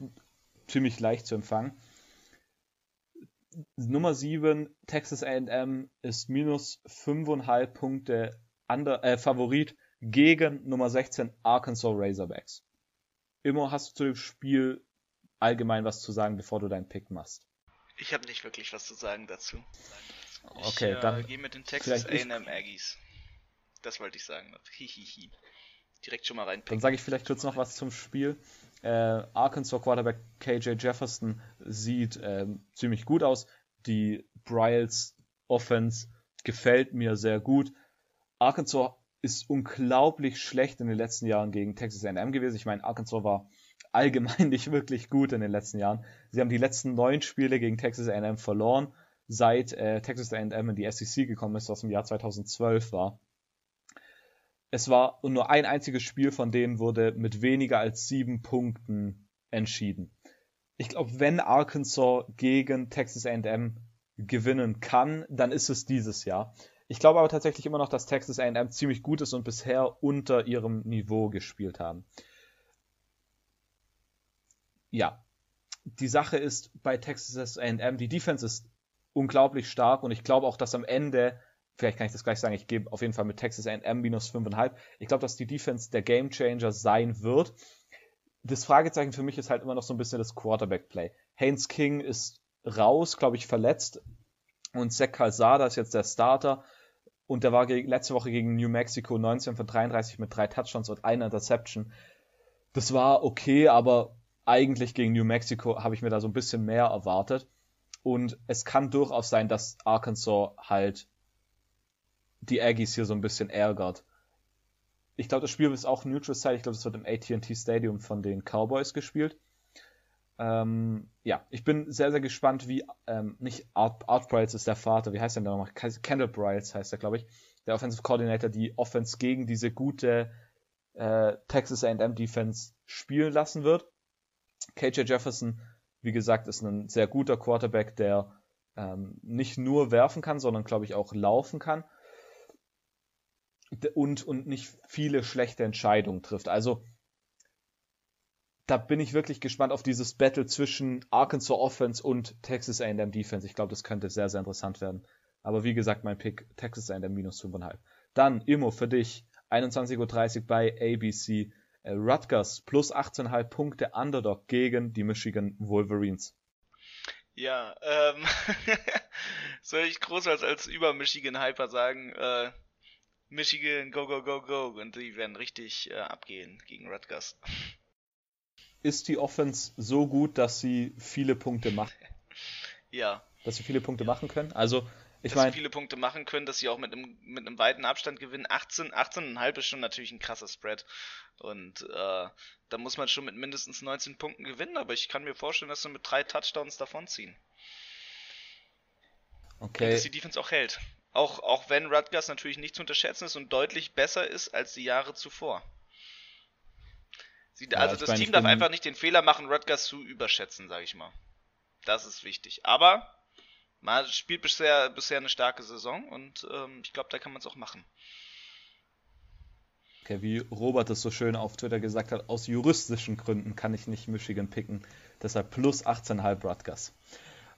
ziemlich leicht zu empfangen. Nummer 7, Texas AM, ist minus 5,5 Punkte under, äh, Favorit gegen Nummer 16 Arkansas Razorbacks. Immer hast du zu dem Spiel allgemein was zu sagen, bevor du deinen Pick machst. Ich habe nicht wirklich was zu sagen dazu. Ich, okay, dann äh, gehe mit den Texas A&M Aggies. Das wollte ich sagen. Hihihi. Direkt schon mal rein. Dann sage ich vielleicht kurz noch was zum Spiel. Äh, Arkansas Quarterback KJ Jefferson sieht äh, ziemlich gut aus. Die Bryles Offense gefällt mir sehr gut. Arkansas ist unglaublich schlecht in den letzten Jahren gegen Texas A&M gewesen. Ich meine, Arkansas war allgemein nicht wirklich gut in den letzten Jahren. Sie haben die letzten neun Spiele gegen Texas A&M verloren, seit äh, Texas A&M in die SEC gekommen ist, was im Jahr 2012 war. Es war nur ein einziges Spiel von denen wurde mit weniger als sieben Punkten entschieden. Ich glaube, wenn Arkansas gegen Texas A&M gewinnen kann, dann ist es dieses Jahr. Ich glaube aber tatsächlich immer noch, dass Texas A&M ziemlich gut ist und bisher unter ihrem Niveau gespielt haben. Ja, die Sache ist bei Texas A&M, die Defense ist unglaublich stark und ich glaube auch, dass am Ende, vielleicht kann ich das gleich sagen, ich gebe auf jeden Fall mit Texas A&M minus 5,5. Ich glaube, dass die Defense der Gamechanger sein wird. Das Fragezeichen für mich ist halt immer noch so ein bisschen das Quarterback-Play. Haynes King ist raus, glaube ich, verletzt und Zach Calzada ist jetzt der Starter. Und der war letzte Woche gegen New Mexico 19 von 33 mit drei Touchdowns und einer Interception. Das war okay, aber eigentlich gegen New Mexico habe ich mir da so ein bisschen mehr erwartet. Und es kann durchaus sein, dass Arkansas halt die Aggies hier so ein bisschen ärgert. Ich glaube, das Spiel ist auch Neutral Side. Ich glaube, es wird im AT&T Stadium von den Cowboys gespielt. Ähm, ja, ich bin sehr, sehr gespannt, wie, ähm, nicht Art, Art Bryles ist der Vater, wie heißt der nochmal? Kendall Bryles heißt er, glaube ich. Der Offensive Coordinator, die Offense gegen diese gute äh, Texas A&M Defense spielen lassen wird. KJ Jefferson, wie gesagt, ist ein sehr guter Quarterback, der ähm, nicht nur werfen kann, sondern glaube ich auch laufen kann und, und nicht viele schlechte Entscheidungen trifft. Also da bin ich wirklich gespannt auf dieses Battle zwischen Arkansas Offense und Texas A&M Defense. Ich glaube, das könnte sehr, sehr interessant werden. Aber wie gesagt, mein Pick Texas A&M minus 5,5. Dann, Immo, für dich, 21.30 Uhr bei ABC. Äh, Rutgers plus 18,5 Punkte Underdog gegen die Michigan Wolverines. Ja, ähm, soll ich groß als, über Michigan Hyper sagen, äh, Michigan, go, go, go, go. Und die werden richtig äh, abgehen gegen Rutgers. Ist die Offense so gut, dass sie viele Punkte macht? ja. Dass sie viele Punkte machen können? Also, ich. Dass sie viele Punkte machen können, dass sie auch mit einem, mit einem weiten Abstand gewinnen. 18, 18,5 ist schon natürlich ein krasser Spread. Und äh, da muss man schon mit mindestens 19 Punkten gewinnen, aber ich kann mir vorstellen, dass sie mit drei Touchdowns davonziehen. Okay. Und dass die Defense auch hält. Auch, auch wenn Rutgers natürlich nicht zu unterschätzen ist und deutlich besser ist als die Jahre zuvor. Sie, ja, also das meine, Team darf einfach nicht den Fehler machen, Rutgers zu überschätzen, sage ich mal. Das ist wichtig. Aber man spielt bisher, bisher eine starke Saison und ähm, ich glaube, da kann man es auch machen. Okay, wie Robert es so schön auf Twitter gesagt hat, aus juristischen Gründen kann ich nicht Michigan picken. Deshalb plus 18,5 Rutgers.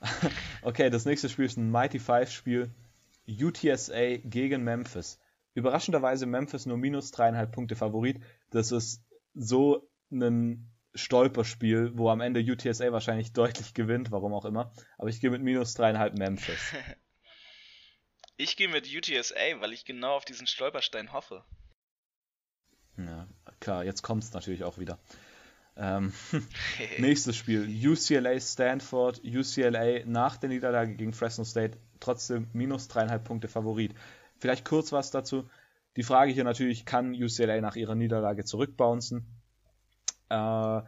okay, das nächste Spiel ist ein Mighty Five Spiel. UTSA gegen Memphis. Überraschenderweise Memphis nur minus dreieinhalb Punkte Favorit. Das ist so ein Stolperspiel, wo am Ende UTSA wahrscheinlich deutlich gewinnt, warum auch immer. Aber ich gehe mit minus dreieinhalb Memphis. Ich gehe mit UTSA, weil ich genau auf diesen Stolperstein hoffe. Ja, klar, jetzt kommt es natürlich auch wieder. Ähm, nächstes Spiel: UCLA Stanford. UCLA nach der Niederlage gegen Fresno State trotzdem minus dreieinhalb Punkte Favorit. Vielleicht kurz was dazu. Die Frage hier natürlich, kann UCLA nach ihrer Niederlage zurückbouncen? Äh,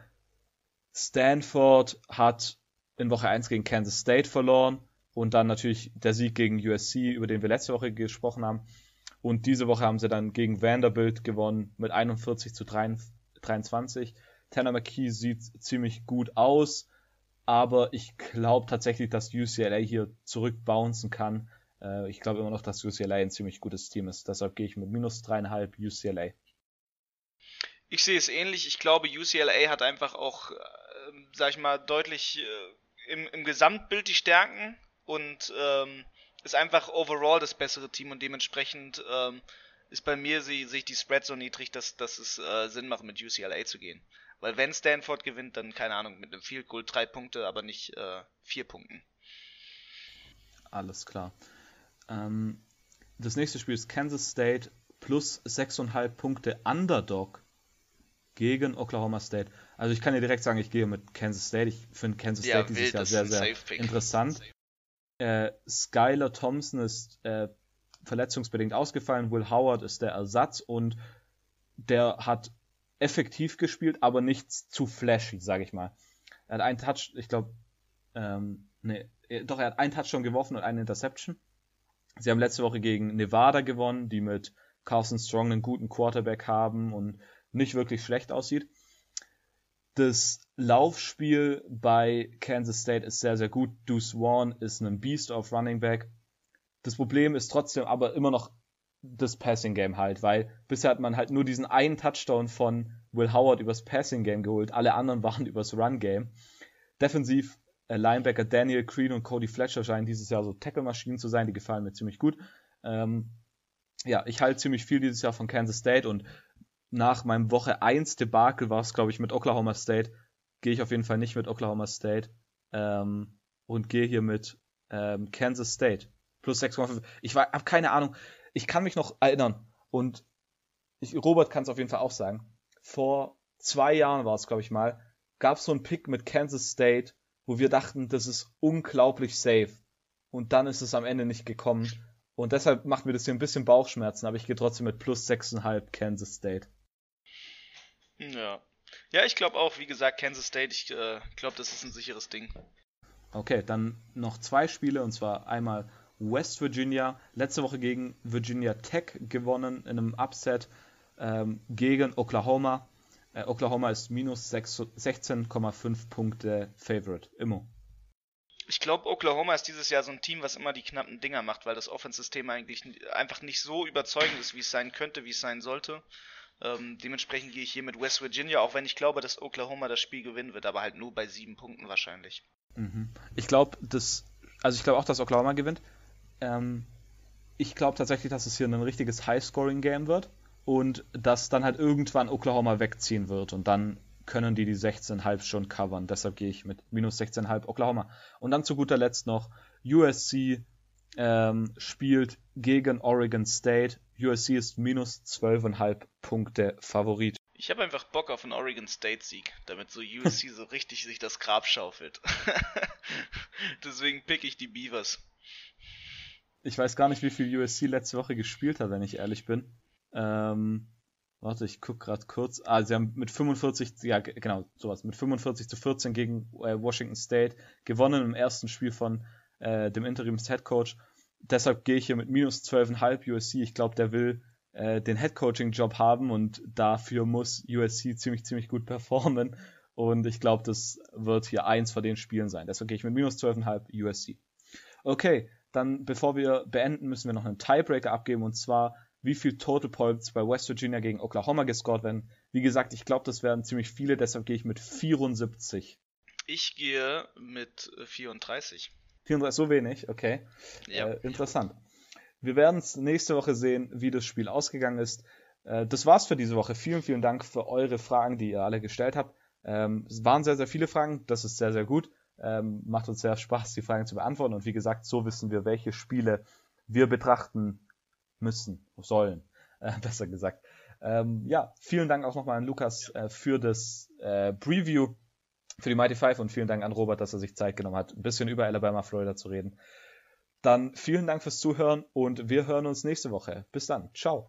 Stanford hat in Woche 1 gegen Kansas State verloren und dann natürlich der Sieg gegen USC, über den wir letzte Woche gesprochen haben. Und diese Woche haben sie dann gegen Vanderbilt gewonnen mit 41 zu 23. Tanner McKee sieht ziemlich gut aus, aber ich glaube tatsächlich, dass UCLA hier zurückbouncen kann. Äh, ich glaube immer noch, dass UCLA ein ziemlich gutes Team ist. Deshalb gehe ich mit minus dreieinhalb UCLA. Ich sehe es ähnlich. Ich glaube, UCLA hat einfach auch, äh, sag ich mal, deutlich äh, im, im Gesamtbild die Stärken und ähm, ist einfach overall das bessere Team und dementsprechend ähm, ist bei mir sehe ich die Spread so niedrig, dass, dass es äh, Sinn macht, mit UCLA zu gehen. Weil wenn Stanford gewinnt, dann keine Ahnung, mit einem Field Goal drei Punkte, aber nicht äh, vier Punkten. Alles klar. Ähm, das nächste Spiel ist Kansas State plus 6,5 Punkte Underdog gegen Oklahoma State. Also ich kann dir direkt sagen, ich gehe mit Kansas State. Ich finde Kansas State ja, dieses Jahr sehr, sehr interessant. Äh, Skylar Thompson ist äh, verletzungsbedingt ausgefallen. Will Howard ist der Ersatz und der hat effektiv gespielt, aber nicht zu flashy, sage ich mal. Er hat einen Touch, ich glaube, ähm, nee, doch, er hat einen Touch schon geworfen und eine Interception. Sie haben letzte Woche gegen Nevada gewonnen, die mit Carson Strong einen guten Quarterback haben und nicht wirklich schlecht aussieht. Das Laufspiel bei Kansas State ist sehr, sehr gut. Deuce Vaughn ist ein Beast of Running Back. Das Problem ist trotzdem aber immer noch das Passing Game halt, weil bisher hat man halt nur diesen einen Touchdown von Will Howard übers Passing Game geholt, alle anderen waren übers Run Game. Defensiv äh, Linebacker Daniel Green und Cody Fletcher scheinen dieses Jahr so Tackle-Maschinen zu sein, die gefallen mir ziemlich gut. Ähm, ja, ich halte ziemlich viel dieses Jahr von Kansas State und nach meinem Woche 1 Debakel war es, glaube ich, mit Oklahoma State, gehe ich auf jeden Fall nicht mit Oklahoma State ähm, und gehe hier mit ähm, Kansas State plus 6,5. Ich habe keine Ahnung, ich kann mich noch erinnern und ich, Robert kann es auf jeden Fall auch sagen. Vor zwei Jahren war es, glaube ich mal, gab es so einen Pick mit Kansas State, wo wir dachten, das ist unglaublich safe. Und dann ist es am Ende nicht gekommen. Und deshalb macht mir das hier ein bisschen Bauchschmerzen, aber ich gehe trotzdem mit plus 6,5 Kansas State. Ja. Ja, ich glaube auch, wie gesagt, Kansas State, ich äh, glaube, das ist ein sicheres Ding. Okay, dann noch zwei Spiele, und zwar einmal West Virginia, letzte Woche gegen Virginia Tech gewonnen in einem Upset ähm, gegen Oklahoma. Äh, Oklahoma ist minus 16,5 Punkte Favorite. Immo. Ich glaube, Oklahoma ist dieses Jahr so ein Team, was immer die knappen Dinger macht, weil das Offensystem eigentlich einfach nicht so überzeugend ist, wie es sein könnte, wie es sein sollte. Ähm, dementsprechend gehe ich hier mit West Virginia, auch wenn ich glaube, dass Oklahoma das Spiel gewinnen wird, aber halt nur bei sieben Punkten wahrscheinlich. Mhm. Ich glaube, dass, also ich glaube auch, dass Oklahoma gewinnt. Ähm, ich glaube tatsächlich, dass es hier ein richtiges High-Scoring-Game wird und dass dann halt irgendwann Oklahoma wegziehen wird und dann können die die 16,5 schon covern. Deshalb gehe ich mit minus 16,5 Oklahoma. Und dann zu guter Letzt noch USC ähm, spielt gegen Oregon State. USC ist minus 12,5 Punkte Favorit. Ich habe einfach Bock auf einen Oregon State Sieg, damit so USC so richtig sich das Grab schaufelt. Deswegen pick ich die Beavers. Ich weiß gar nicht, wie viel USC letzte Woche gespielt hat, wenn ich ehrlich bin. Ähm, warte, ich guck gerade kurz. Ah, sie haben mit 45, ja genau, sowas, mit 45 zu 14 gegen äh, Washington State gewonnen im ersten Spiel von äh, dem Interims Head Coach. Deshalb gehe ich hier mit minus 12,5 USC. Ich glaube, der will äh, den Head Coaching Job haben und dafür muss USC ziemlich, ziemlich gut performen. Und ich glaube, das wird hier eins von den Spielen sein. Deshalb gehe ich mit minus 12,5 USC. Okay, dann bevor wir beenden, müssen wir noch einen Tiebreaker abgeben und zwar wie viel Total Points bei West Virginia gegen Oklahoma gescored werden. Wie gesagt, ich glaube, das werden ziemlich viele, deshalb gehe ich mit 74. Ich gehe mit 34. 34, so wenig, okay. Ja. Äh, interessant. Wir werden es nächste Woche sehen, wie das Spiel ausgegangen ist. Äh, das war's für diese Woche. Vielen, vielen Dank für eure Fragen, die ihr alle gestellt habt. Ähm, es waren sehr, sehr viele Fragen. Das ist sehr, sehr gut. Ähm, macht uns sehr Spaß, die Fragen zu beantworten. Und wie gesagt, so wissen wir, welche Spiele wir betrachten müssen, sollen, äh, besser gesagt. Ähm, ja, vielen Dank auch nochmal an Lukas äh, für das äh, Preview für die Mighty Five und vielen Dank an Robert, dass er sich Zeit genommen hat, ein bisschen über Alabama, Florida zu reden. Dann vielen Dank fürs Zuhören und wir hören uns nächste Woche. Bis dann. Ciao.